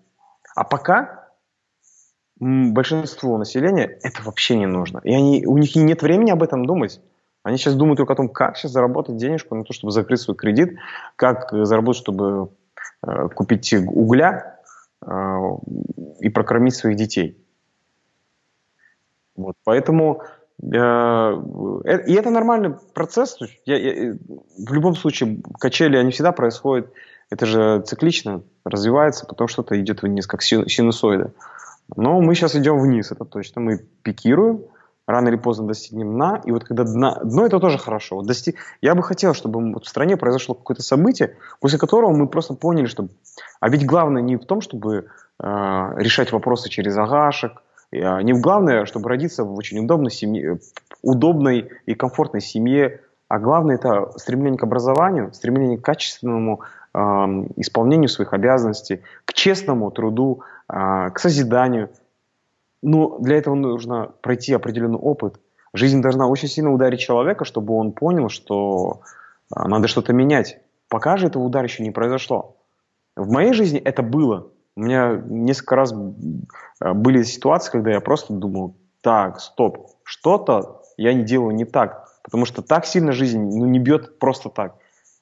А пока большинству населения это вообще не нужно. И они, у них нет времени об этом думать. Они сейчас думают только о том, как сейчас заработать денежку на то, чтобы закрыть свой кредит, как заработать, чтобы э, купить угля э, и прокормить своих детей. Вот, поэтому э, э и это нормальный процесс. Я, я, в любом случае качели, они всегда происходят. Это же циклично развивается, потом что-то идет вниз, как синусоида. Но мы сейчас идем вниз, это точно. Мы пикируем, рано или поздно достигнем дна, и вот когда дна, дно это тоже хорошо. Вот достиг, я бы хотел, чтобы вот в стране произошло какое-то событие, после которого мы просто поняли, что... А ведь главное не в том, чтобы э, решать вопросы через агашек, э, не в главное, чтобы родиться в очень удобной семье, удобной и комфортной семье, а главное это стремление к образованию, стремление к качественному э, исполнению своих обязанностей, к честному труду, э, к созиданию – но для этого нужно пройти определенный опыт. Жизнь должна очень сильно ударить человека, чтобы он понял, что а, надо что-то менять. Пока же этого удара еще не произошло. В моей жизни это было. У меня несколько раз а, были ситуации, когда я просто думал, так, стоп, что-то я не делаю не так, потому что так сильно жизнь ну, не бьет просто так.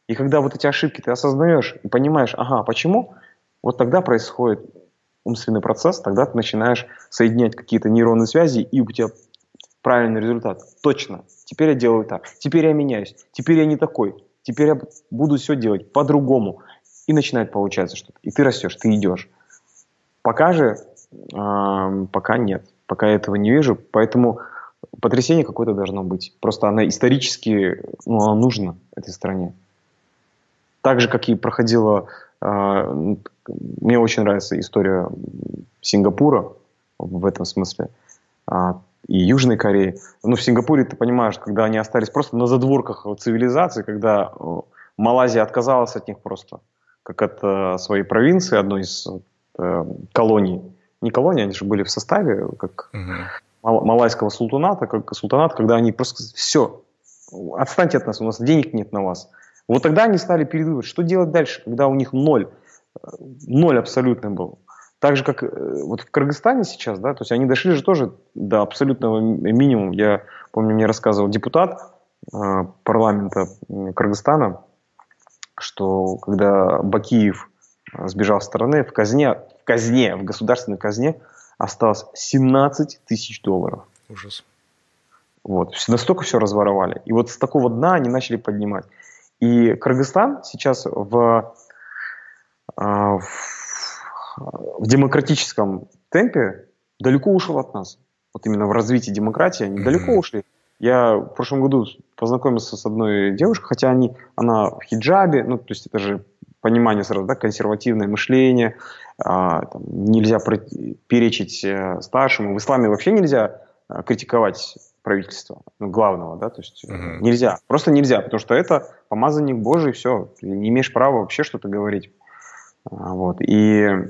И когда вот эти ошибки ты осознаешь и понимаешь, ага, почему, вот тогда происходит умственный процесс, тогда ты начинаешь соединять какие-то нейронные связи, и у тебя правильный результат. Точно. Теперь я делаю так. Теперь я меняюсь. Теперь я не такой. Теперь я буду все делать по-другому. И начинает получаться что-то. И ты растешь, ты идешь. Пока же, э, пока нет. Пока я этого не вижу. Поэтому потрясение какое-то должно быть. Просто она исторически, ну, она нужна этой стране. Так же, как и проходила э, мне очень нравится история Сингапура в этом смысле а, и Южной Кореи. Но в Сингапуре ты понимаешь, когда они остались просто на задворках цивилизации, когда Малайзия отказалась от них просто, как от э, своей провинции, одной из э, колоний. Не колонии, они же были в составе, как угу. малайского султаната, как султанат, когда они просто все, отстаньте от нас, у нас денег нет на вас. Вот тогда они стали передумывать, что делать дальше, когда у них ноль ноль абсолютный был. Так же, как э, вот в Кыргызстане сейчас, да, то есть они дошли же тоже до абсолютного минимума. Я помню, мне рассказывал депутат э, парламента Кыргызстана, что когда Бакиев э, сбежал с страны, в казне, в казне, в государственной казне осталось 17 тысяч долларов.
Ужас.
Вот, настолько все разворовали. И вот с такого дна они начали поднимать. И Кыргызстан сейчас в а, в демократическом темпе далеко ушел от нас. Вот именно в развитии демократии они mm-hmm. далеко ушли. Я в прошлом году познакомился с одной девушкой, хотя они, она в хиджабе, ну, то есть это же понимание сразу, да, консервативное мышление, а, там, нельзя перечить э, старшему. В исламе вообще нельзя а, критиковать правительство, ну, главного, да, то есть uh-huh. нельзя, просто нельзя, потому что это помазанник Божий, все, ты не имеешь права вообще что-то говорить. А, вот. И э,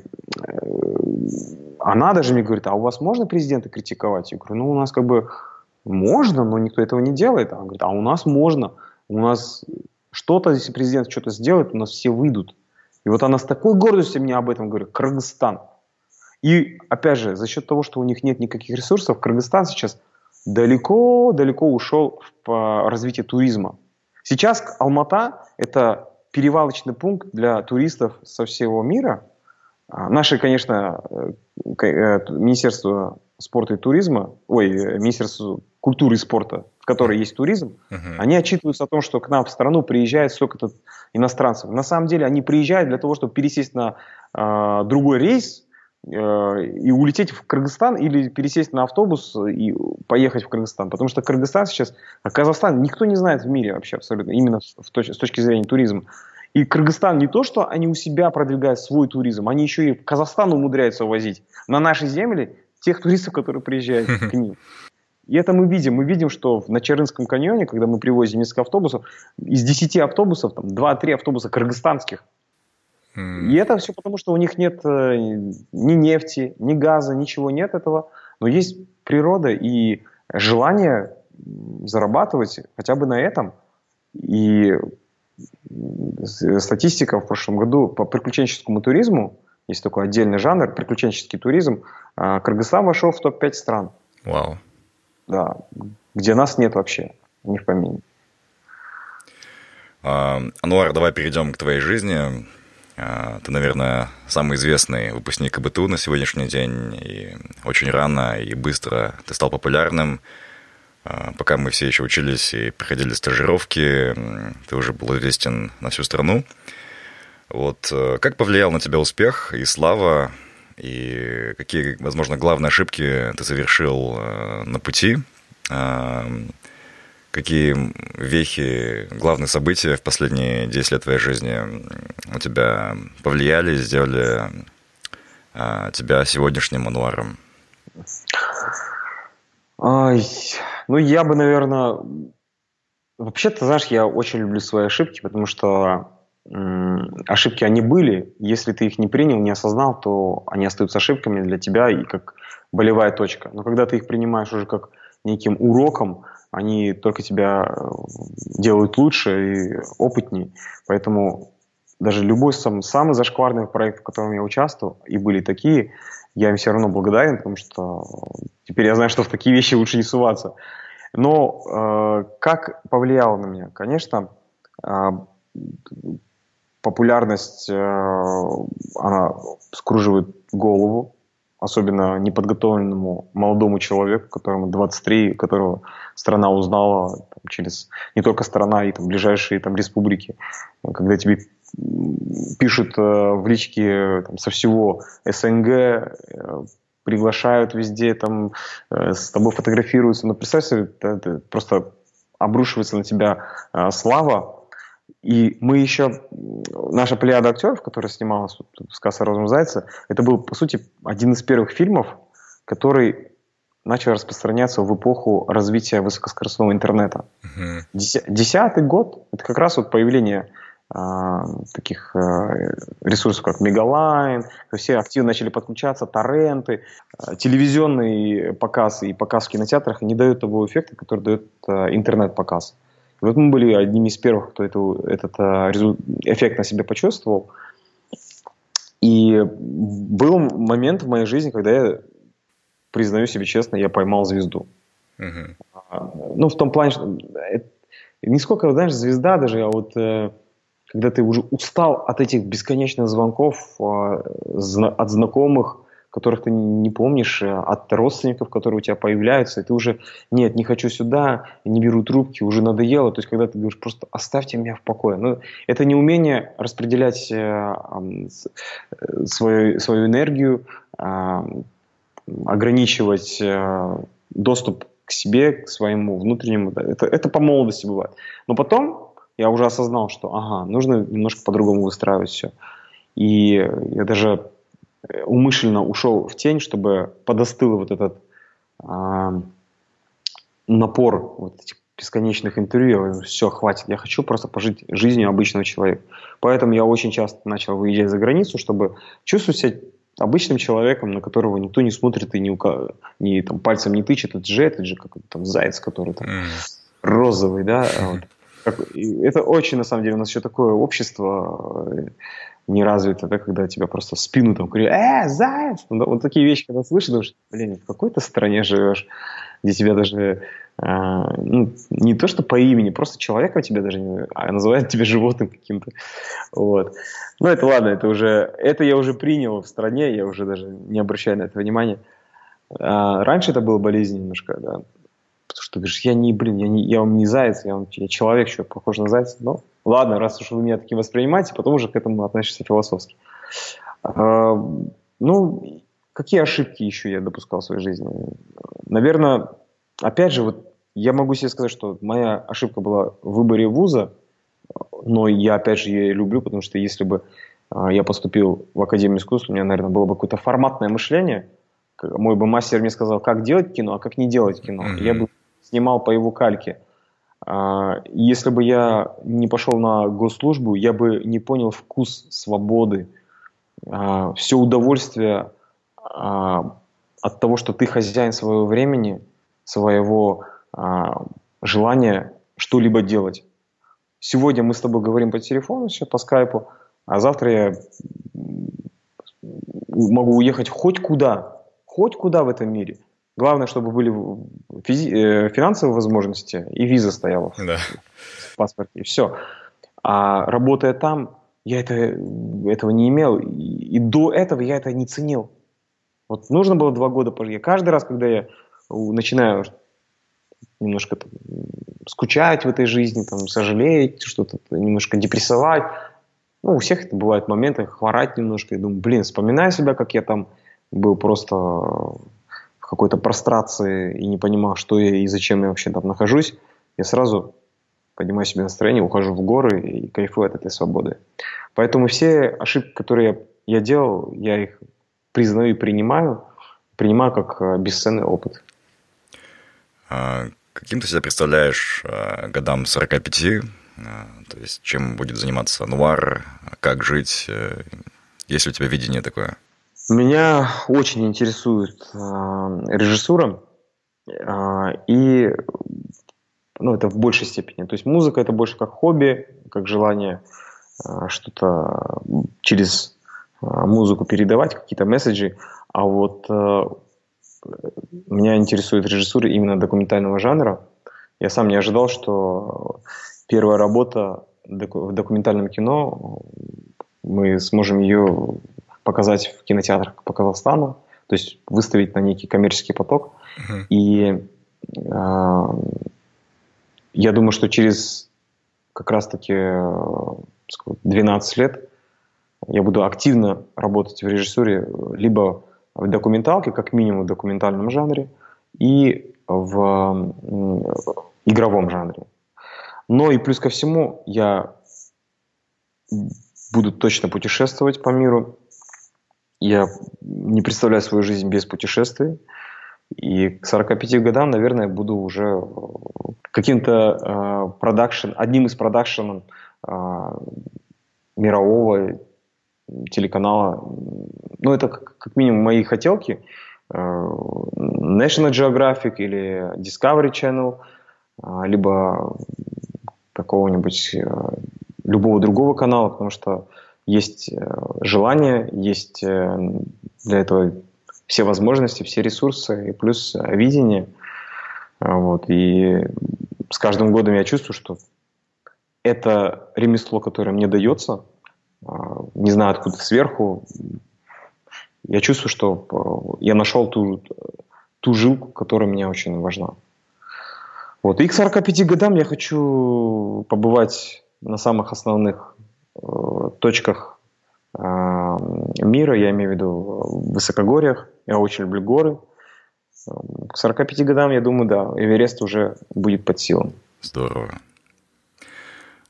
она даже мне говорит, а у вас можно президента критиковать? Я говорю, ну у нас как бы можно, но никто этого не делает. Она говорит, а у нас можно. У нас что-то, если президент что-то сделает, у нас все выйдут. И вот она с такой гордостью мне об этом говорит, Кыргызстан. И опять же, за счет того, что у них нет никаких ресурсов, Кыргызстан сейчас далеко-далеко ушел в развитие туризма. Сейчас Алмата – это перевалочный пункт для туристов со всего мира. А, наши, конечно, э, э, Министерство спорта и туризма, ой, э, Министерство культуры и спорта, в которой есть туризм, uh-huh. они отчитываются о том, что к нам в страну приезжает столько-то иностранцев. На самом деле они приезжают для того, чтобы пересесть на э, другой рейс и улететь в Кыргызстан или пересесть на автобус и поехать в Кыргызстан. Потому что Кыргызстан сейчас, а Казахстан никто не знает в мире вообще абсолютно, именно в точ- с точки зрения туризма. И Кыргызстан не то, что они у себя продвигают свой туризм, они еще и в Казахстан умудряются увозить на наши земли тех туристов, которые приезжают [LAUGHS] к ним. И это мы видим. Мы видим, что на Чернынском каньоне, когда мы привозим несколько автобусов, из 10 автобусов, там 2-3 автобуса кыргызстанских. И это все потому, что у них нет э, ни нефти, ни газа, ничего нет этого. Но есть природа и желание зарабатывать хотя бы на этом. И статистика в прошлом году по приключенческому туризму, есть такой отдельный жанр, приключенческий туризм, а, Кыргызстан вошел в топ-5 стран.
Вау.
Да, где нас нет вообще, не в помине.
Ануар, давай перейдем к твоей жизни. А, ты, наверное, самый известный выпускник КБТУ на сегодняшний день, и очень рано и быстро ты стал популярным. А, пока мы все еще учились и проходили стажировки, ты уже был известен на всю страну. Вот э, как повлиял на тебя успех и слава, и какие, возможно, главные ошибки ты совершил э, на пути? Какие вехи, главные события в последние 10 лет твоей жизни у тебя повлияли, сделали а, тебя сегодняшним ануаром?
Ай, ну, я бы, наверное... Вообще-то, знаешь, я очень люблю свои ошибки, потому что ошибки они были. Если ты их не принял, не осознал, то они остаются ошибками для тебя и как болевая точка. Но когда ты их принимаешь уже как неким уроком, они только тебя э, делают лучше и опытней. Поэтому даже любой сам, самый зашкварный проект, в котором я участвовал, и были такие, я им все равно благодарен, потому что теперь я знаю, что в такие вещи лучше не суваться. Но э, как повлияло на меня? Конечно, э, популярность, э, она скруживает голову, особенно неподготовленному молодому человеку, которому 23, которого страна узнала там, через не только страна, и там, ближайшие там, республики. Когда тебе пишут э, в личке там, со всего СНГ, э, приглашают везде, там, э, с тобой фотографируются. Но представь себе, это, это просто обрушивается на тебя э, слава, и мы еще, наша плеяда актеров, которая снималась в «Сказ о розовом зайце», это был, по сути, один из первых фильмов, который начал распространяться в эпоху развития высокоскоростного интернета. Десятый год – это как раз вот появление а, таких а, ресурсов, как Мегалайн, все активно начали подключаться, торренты, а, телевизионный показ и показ в кинотеатрах не дают того эффекта, который дает а, интернет-показ. И вот мы были одними из первых, кто это, этот а, эффект на себе почувствовал. И был момент в моей жизни, когда я, признаю себе честно, я поймал звезду. Uh-huh. Ну, в том плане, что это, не сколько, знаешь, звезда даже, а вот э, когда ты уже устал от этих бесконечных звонков а, от знакомых, которых ты не помнишь, э, от родственников, которые у тебя появляются, и ты уже, нет, не хочу сюда, не беру трубки, уже надоело. То есть, когда ты говоришь, просто оставьте меня в покое. Ну, это не умение распределять э, э, свою, свою энергию, э, ограничивать э, доступ к себе, к своему внутреннему. Это, это по молодости бывает. Но потом я уже осознал, что, ага, нужно немножко по-другому выстраивать все. И я даже Э, умышленно ушел в тень, чтобы подостыл вот этот а, напор вот этих бесконечных интервью. Я говорю, все, хватит, я хочу просто пожить жизнью обычного человека. Поэтому я очень часто начал выезжать за границу, чтобы чувствовать себя обычным человеком, на которого никто не смотрит и ни, ни там, пальцем не тычет. Это же, это же какой-то там заяц, который там mm. розовый, да. [LAUGHS] Вот. Это очень, на самом деле, у нас еще такое общество э, не развито, да, когда тебя просто в спину там говорят, э, заяц! Ну, вот такие вещи, когда слышишь, думаешь, блин, в какой-то стране живешь, где тебя даже ну, не то, что по имени, просто человеком тебя даже не а называют тебя животным каким-то. Вот. Ну, это ладно, это уже, это я уже принял в стране, я уже даже не обращаю на это внимания. А, раньше это было болезнь немножко, да. Потому что говоришь, я не, блин, я, не, я вам не заяц, я, вам, я человек, что похож на зайца. Но ладно, раз уж вы меня таким воспринимаете, потом уже к этому относишься философски. А, ну, какие ошибки еще я допускал в своей жизни? Наверное, опять же, вот я могу себе сказать, что моя ошибка была в выборе вуза, но я, опять же, ее люблю, потому что если бы а, я поступил в Академию искусств, у меня, наверное, было бы какое-то форматное мышление. Мой бы мастер мне сказал, как делать кино, а как не делать кино. Mm-hmm. Я бы снимал по его кальке. А, если бы я не пошел на госслужбу, я бы не понял вкус свободы, а, все удовольствие от того, что ты хозяин своего времени, своего желания что-либо делать. Сегодня мы с тобой говорим по телефону, все по скайпу, а завтра я могу уехать хоть куда, хоть куда в этом мире. Главное, чтобы были физи- э, финансовые возможности и виза стояла да. в паспорте, и все. А работая там, я это, этого не имел. И, и до этого я это не ценил. Вот нужно было два года пожить. Я каждый раз, когда я начинаю немножко скучать в этой жизни, там, сожалеть, что-то немножко депрессовать, ну, у всех это бывают моменты, хворать немножко, и думаю, блин, вспоминаю себя, как я там был просто какой-то прострации и не понимал, что я и зачем я вообще там нахожусь, я сразу поднимаю себе настроение, ухожу в горы и кайфую от этой свободы. Поэтому все ошибки, которые я, я делал, я их признаю и принимаю, принимаю как э, бесценный опыт.
А каким ты себя представляешь а, годам 45? А, то есть чем будет заниматься нуар, как жить? Э, есть ли у тебя видение такое?
Меня очень интересует режиссура. И ну, это в большей степени. То есть музыка это больше как хобби, как желание что-то через музыку передавать, какие-то месседжи. А вот э, меня интересует режиссура именно документального жанра. Я сам не ожидал, что первая работа в документальном кино, мы сможем ее показать в кинотеатрах по Казахстану, то есть выставить на некий коммерческий поток. Uh-huh. И э, я думаю, что через как раз-таки 12 лет я буду активно работать в режиссуре либо в документалке, как минимум в документальном жанре, и в игровом жанре. Но и плюс ко всему я буду точно путешествовать по миру. Я не представляю свою жизнь без путешествий. И к 45 годам, наверное, буду уже каким-то продакшн, одним из продакшенов э, мирового телеканала. Ну, это как, минимум мои хотелки. Э, National Geographic или Discovery Channel, э, либо какого-нибудь э, любого другого канала, потому что есть э, желание, есть для этого все возможности, все ресурсы и плюс видение. Вот. И с каждым годом я чувствую, что это ремесло, которое мне дается, не знаю откуда сверху, я чувствую, что я нашел ту, ту жилку, которая мне очень важна. Вот. И к 45 годам я хочу побывать на самых основных э, точках э, мира, я имею в виду в высокогорьях. Я очень люблю горы. К 45 годам, я думаю, да, Эверест уже будет под силам.
Здорово.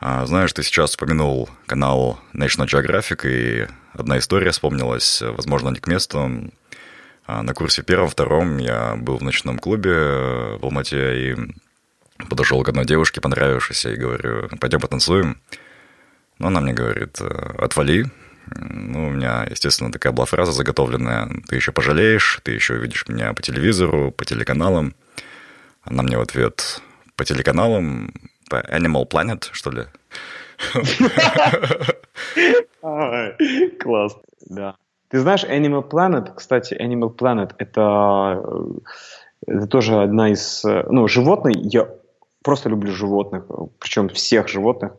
А, знаешь, ты сейчас упомянул канал National Geographic, и одна история вспомнилась, возможно, не к месту. А, на курсе первом-втором я был в ночном клубе в Алмате, и подошел к одной девушке, понравившейся, и говорю, пойдем потанцуем. Но она мне говорит, отвали. Ну, у меня, естественно, такая была фраза заготовленная. Ты еще пожалеешь, ты еще увидишь меня по телевизору, по телеканалам. Она мне в ответ, по телеканалам, Animal Planet, что ли?
Класс, да. Ты знаешь, Animal Planet, кстати, Animal Planet это, это тоже одна из, ну, животных. Я просто люблю животных, причем всех животных.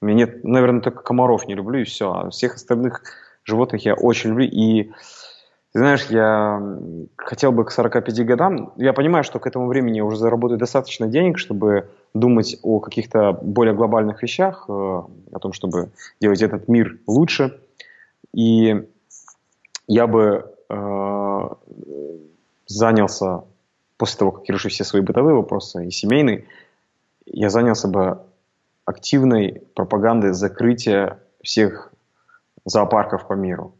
У меня нет, наверное, только комаров не люблю и все, а всех остальных животных я очень люблю. И ты знаешь, я хотел бы к 45 годам, я понимаю, что к этому времени я уже заработаю достаточно денег, чтобы думать о каких-то более глобальных вещах, э, о том, чтобы делать этот мир лучше. И я бы э, занялся, после того, как я решу все свои бытовые вопросы и семейные, я занялся бы активной пропагандой закрытия всех зоопарков по миру.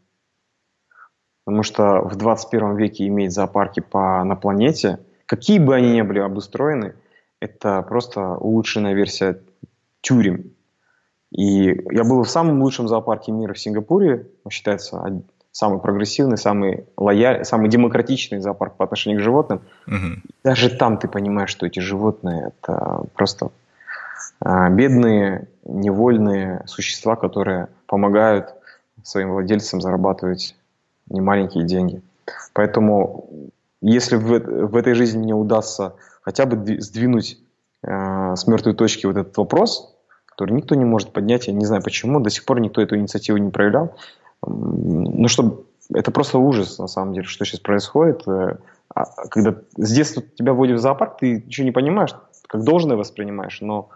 Потому что в 21 веке иметь зоопарки по, на планете, какие бы они ни были обустроены, это просто улучшенная версия тюрем. И я был в самом лучшем зоопарке мира в Сингапуре, он считается самый прогрессивный, самый лояльный, самый демократичный зоопарк по отношению к животным. Угу. Даже там ты понимаешь, что эти животные это просто э, бедные, невольные существа, которые помогают своим владельцам зарабатывать немаленькие деньги. Поэтому, если в, в этой жизни мне удастся хотя бы сдвинуть э, с мертвой точки вот этот вопрос, который никто не может поднять, я не знаю почему, до сих пор никто эту инициативу не проявлял, ну, чтобы это просто ужас, на самом деле, что сейчас происходит. Э, а, когда с детства тебя вводят в зоопарк, ты ничего не понимаешь, как должное воспринимаешь, но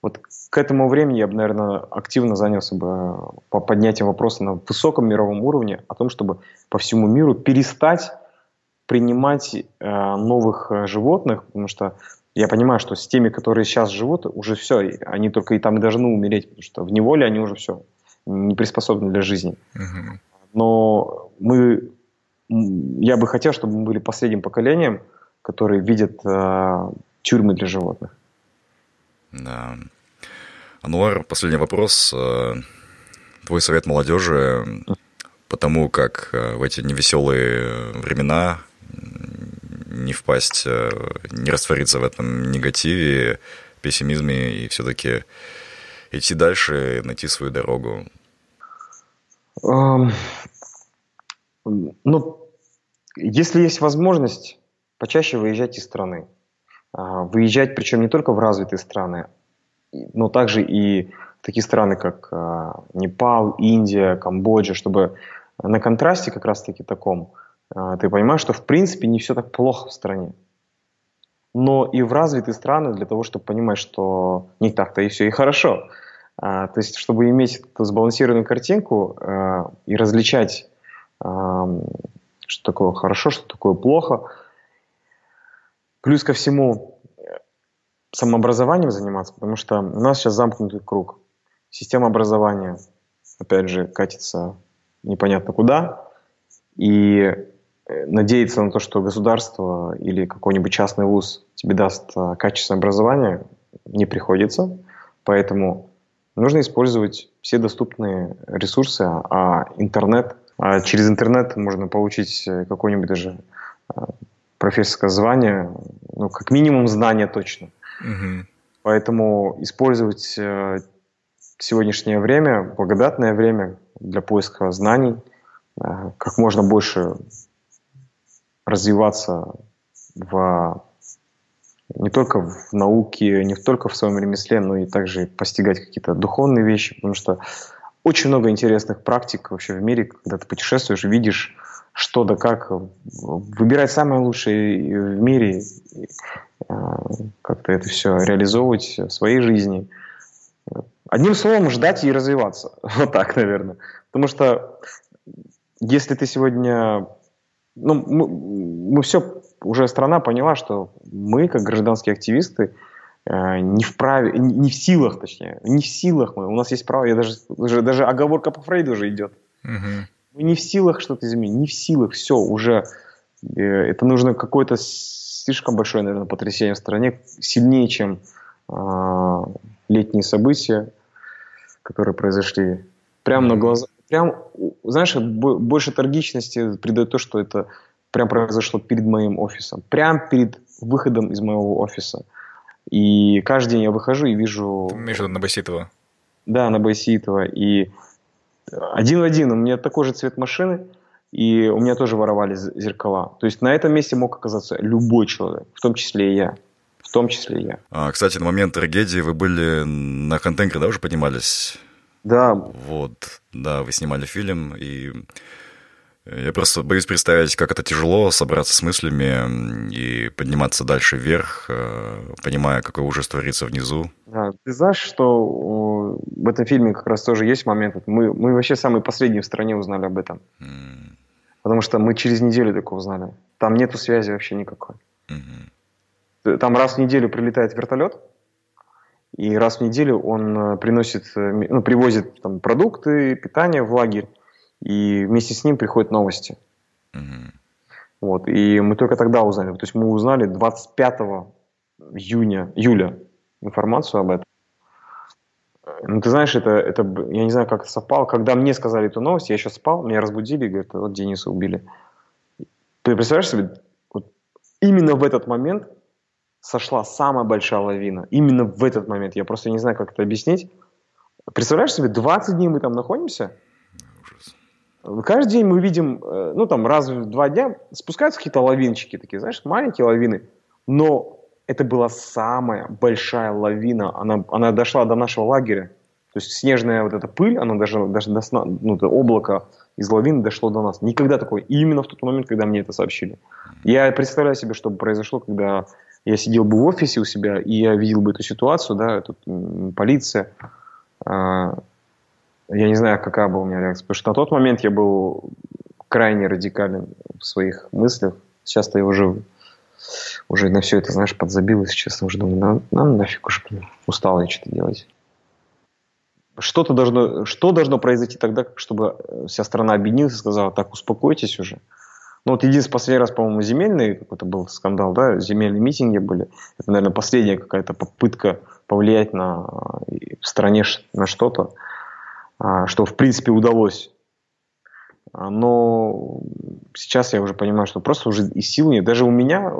вот к этому времени я бы, наверное, активно занялся бы э, по поднятию вопроса на высоком мировом уровне о том, чтобы по всему миру перестать принимать э, новых э, животных, потому что я понимаю, что с теми, которые сейчас живут, уже все, они только и там и должны умереть, потому что в неволе они уже все, не приспособлены для жизни. Угу. Но мы, я бы хотел, чтобы мы были последним поколением, которые видят э, тюрьмы для животных.
Да. Ануар, последний вопрос. Э, твой совет молодежи по тому, как в эти невеселые времена не впасть, э, не раствориться в этом негативе, пессимизме и все-таки идти дальше, найти свою дорогу?
Um, ну, если есть возможность, почаще выезжать из страны. А, выезжать, причем не только в развитые страны, но также и в такие страны, как а, Непал, Индия, Камбоджа, чтобы на контрасте как раз-таки таком ты понимаешь, что в принципе не все так плохо в стране. Но и в развитые страны для того, чтобы понимать, что не так-то и все и хорошо. То есть, чтобы иметь эту сбалансированную картинку и различать, что такое хорошо, что такое плохо – Плюс ко всему самообразованием заниматься, потому что у нас сейчас замкнутый круг. Система образования, опять же, катится непонятно куда. И э, надеяться на то, что государство или какой-нибудь частный вуз тебе даст э, качественное образование, не приходится. Поэтому нужно использовать все доступные ресурсы, а интернет, а через интернет можно получить э, какой-нибудь даже профессорское звание, ну, как минимум знания точно. Угу. Поэтому использовать э, сегодняшнее время, благодатное время для поиска знаний, э, как можно больше развиваться в не только в науке, не только в своем ремесле, но и также постигать какие-то духовные вещи, потому что очень много интересных практик вообще в мире, когда ты путешествуешь, видишь что да как, выбирать самое лучшее в мире, э, как-то это все реализовывать в своей жизни. Одним словом, ждать и развиваться. [LAUGHS] Вот так, наверное. Потому что если ты сегодня... Ну, мы, мы все, уже страна поняла, что мы, как гражданские активисты, э, не вправе, не в силах, точнее, не в силах мы. У нас есть право, я даже, даже, даже оговорка по Фрейду уже идет. Угу. Мы не в силах что-то изменить, не в силах, все, уже э, это нужно какое-то слишком большое, наверное, потрясение в стране, сильнее, чем э, летние события, которые произошли. Прямо на глаза, прям, знаешь, больше трагичности придает то, что это прям произошло перед моим офисом, прям перед выходом из моего офиса. И каждый день я выхожу и вижу...
Между на Баситова.
Да, на Баситова. И один в один, у меня такой же цвет машины, и у меня тоже воровали зеркала. То есть на этом месте мог оказаться любой человек, в том числе и я. В том числе и я.
А, кстати, на момент трагедии вы были на контейнере, да, уже поднимались?
Да.
Вот, да, вы снимали фильм, и я просто боюсь представить, как это тяжело собраться с мыслями и подниматься дальше вверх, э, понимая, какой ужас творится внизу.
Да, ты знаешь, что в этом фильме как раз тоже есть момент. Мы, мы вообще самые последние в стране узнали об этом. Mm. Потому что мы через неделю только узнали. Там нету связи вообще никакой. Mm-hmm. Там раз в неделю прилетает вертолет, и раз в неделю он э, приносит, э, ну, привозит там, продукты, питание в лагерь и вместе с ним приходят новости. Mm-hmm. Вот, и мы только тогда узнали. То есть мы узнали 25 июня, июля информацию об этом. Ну, ты знаешь, это, это, я не знаю, как это совпало. Когда мне сказали эту новость, я еще спал, меня разбудили и говорят, вот Дениса убили. Ты представляешь себе, вот именно в этот момент сошла самая большая лавина. Именно в этот момент. Я просто не знаю, как это объяснить. Представляешь себе, 20 дней мы там находимся – Каждый день мы видим, э, ну там раз в два дня спускаются какие-то лавинчики такие, знаешь, маленькие лавины, но это была самая большая лавина, она, она дошла до нашего лагеря. То есть снежная вот эта пыль, она даже, даже до сна, ну, это облако из лавины дошло до нас. Никогда такое. И именно в тот момент, когда мне это сообщили. Я представляю себе, что произошло, когда я сидел бы в офисе у себя, и я видел бы эту ситуацию, да, тут полиция, а, я не знаю, какая была у меня реакция, потому что на тот момент я был крайне радикален в своих мыслях. Сейчас-то я уже, уже на все это, знаешь, подзабил, если честно, уже думаю, нам, нам нафиг уже устал я что-то делать. Что-то должно, что должно произойти тогда, чтобы вся страна объединилась и сказала, так, успокойтесь уже. Ну вот единственный последний раз, по-моему, земельный какой-то был скандал, да, земельные митинги были. Это, наверное, последняя какая-то попытка повлиять на в стране на что-то. А, что в принципе удалось. А, но сейчас я уже понимаю, что просто уже и сил нет. Даже у меня,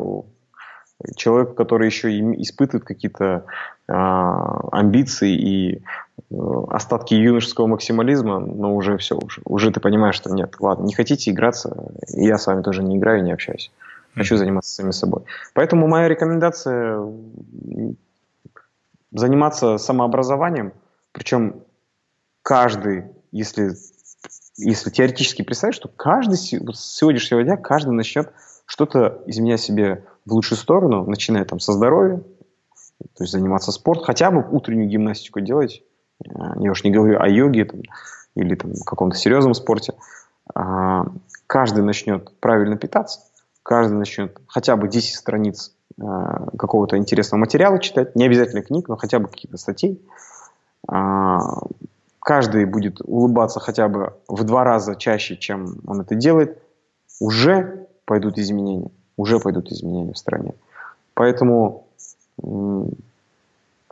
человеку, который еще испытывает какие-то э, амбиции и э, остатки юношеского максимализма, но уже все, уже, уже ты понимаешь, что нет, ладно, не хотите играться, я с вами тоже не играю, не общаюсь. Хочу заниматься самим собой. Поэтому моя рекомендация заниматься самообразованием, причем каждый, если, если теоретически представить, что каждый с сегодняшнего дня каждый начнет что-то изменять себе в лучшую сторону, начиная там со здоровья, то есть заниматься спортом, хотя бы утреннюю гимнастику делать. Я уж не говорю о йоге там, или там, каком-то серьезном спорте. А, каждый начнет правильно питаться, каждый начнет хотя бы 10 страниц а, какого-то интересного материала читать, не обязательно книг, но хотя бы какие-то статей. А, каждый будет улыбаться хотя бы в два раза чаще, чем он это делает, уже пойдут изменения. Уже пойдут изменения в стране. Поэтому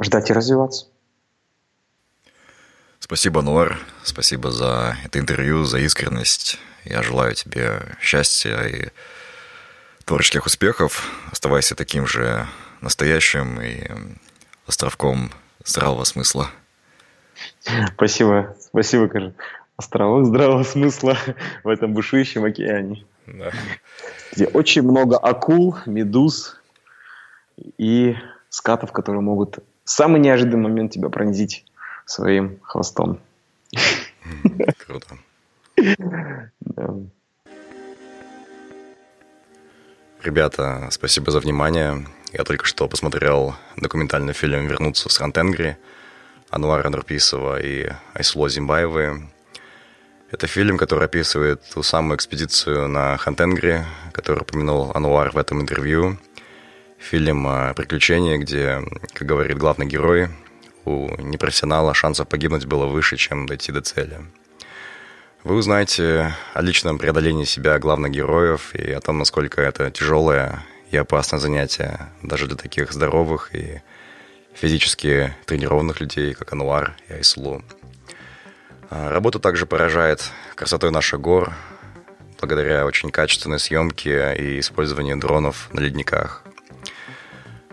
ждать и развиваться.
Спасибо, Нуар. Спасибо за это интервью, за искренность. Я желаю тебе счастья и творческих успехов. Оставайся таким же настоящим и островком здравого смысла.
Спасибо. Спасибо, Кажи. Островок здравого смысла в этом бушующем океане. Да. Где очень много акул, медуз и скатов, которые могут в самый неожиданный момент тебя пронзить своим хвостом. Круто.
Да. Ребята, спасибо за внимание. Я только что посмотрел документальный фильм «Вернуться с Рантенгри» Ануара Нурписова и Айсло Зимбаевой. Это фильм, который описывает ту самую экспедицию на Хантенгри, которую упомянул Ануар в этом интервью. Фильм о приключении, где, как говорит главный герой, у непрофессионала шансов погибнуть было выше, чем дойти до цели. Вы узнаете о личном преодолении себя главных героев и о том, насколько это тяжелое и опасное занятие даже для таких здоровых и физически тренированных людей, как Ануар и Айслу. А, работа также поражает красотой наших гор, благодаря очень качественной съемке и использованию дронов на ледниках.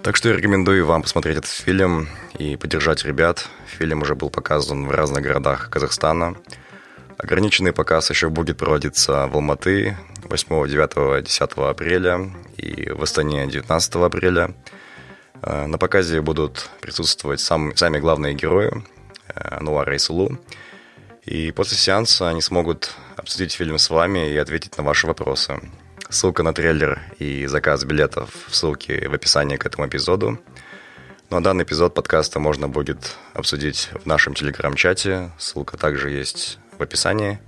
Так что я рекомендую вам посмотреть этот фильм и поддержать ребят. Фильм уже был показан в разных городах Казахстана. Ограниченный показ еще будет проводиться в Алматы 8, 9, 10 апреля и в Астане 19 апреля. А, на показе будут присутствовать сам, сами главные герои э, Ануар и Сулу – и после сеанса они смогут обсудить фильм с вами и ответить на ваши вопросы. Ссылка на трейлер и заказ билетов в ссылке в описании к этому эпизоду. Ну а данный эпизод подкаста можно будет обсудить в нашем телеграм-чате. Ссылка также есть в описании.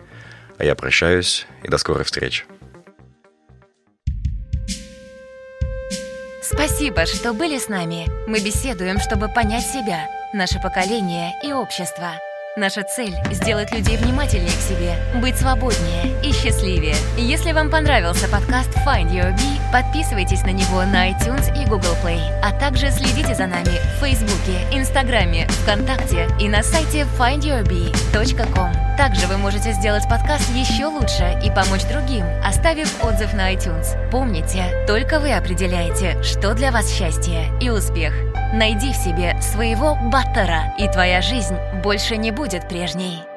А я прощаюсь и до скорой встречи.
Спасибо, что были с нами. Мы беседуем, чтобы понять себя, наше поколение и общество – Наша цель – сделать людей внимательнее к себе, быть свободнее и счастливее. Если вам понравился подкаст Find Your Bee, подписывайтесь на него на iTunes и Google Play, а также следите за нами в Фейсбуке, Инстаграме, ВКонтакте и на сайте findyourbee.com. Также вы можете сделать подкаст еще лучше и помочь другим, оставив отзыв на iTunes. Помните, только вы определяете, что для вас счастье и успех. Найди в себе своего баттера, и твоя жизнь больше не будет прежней.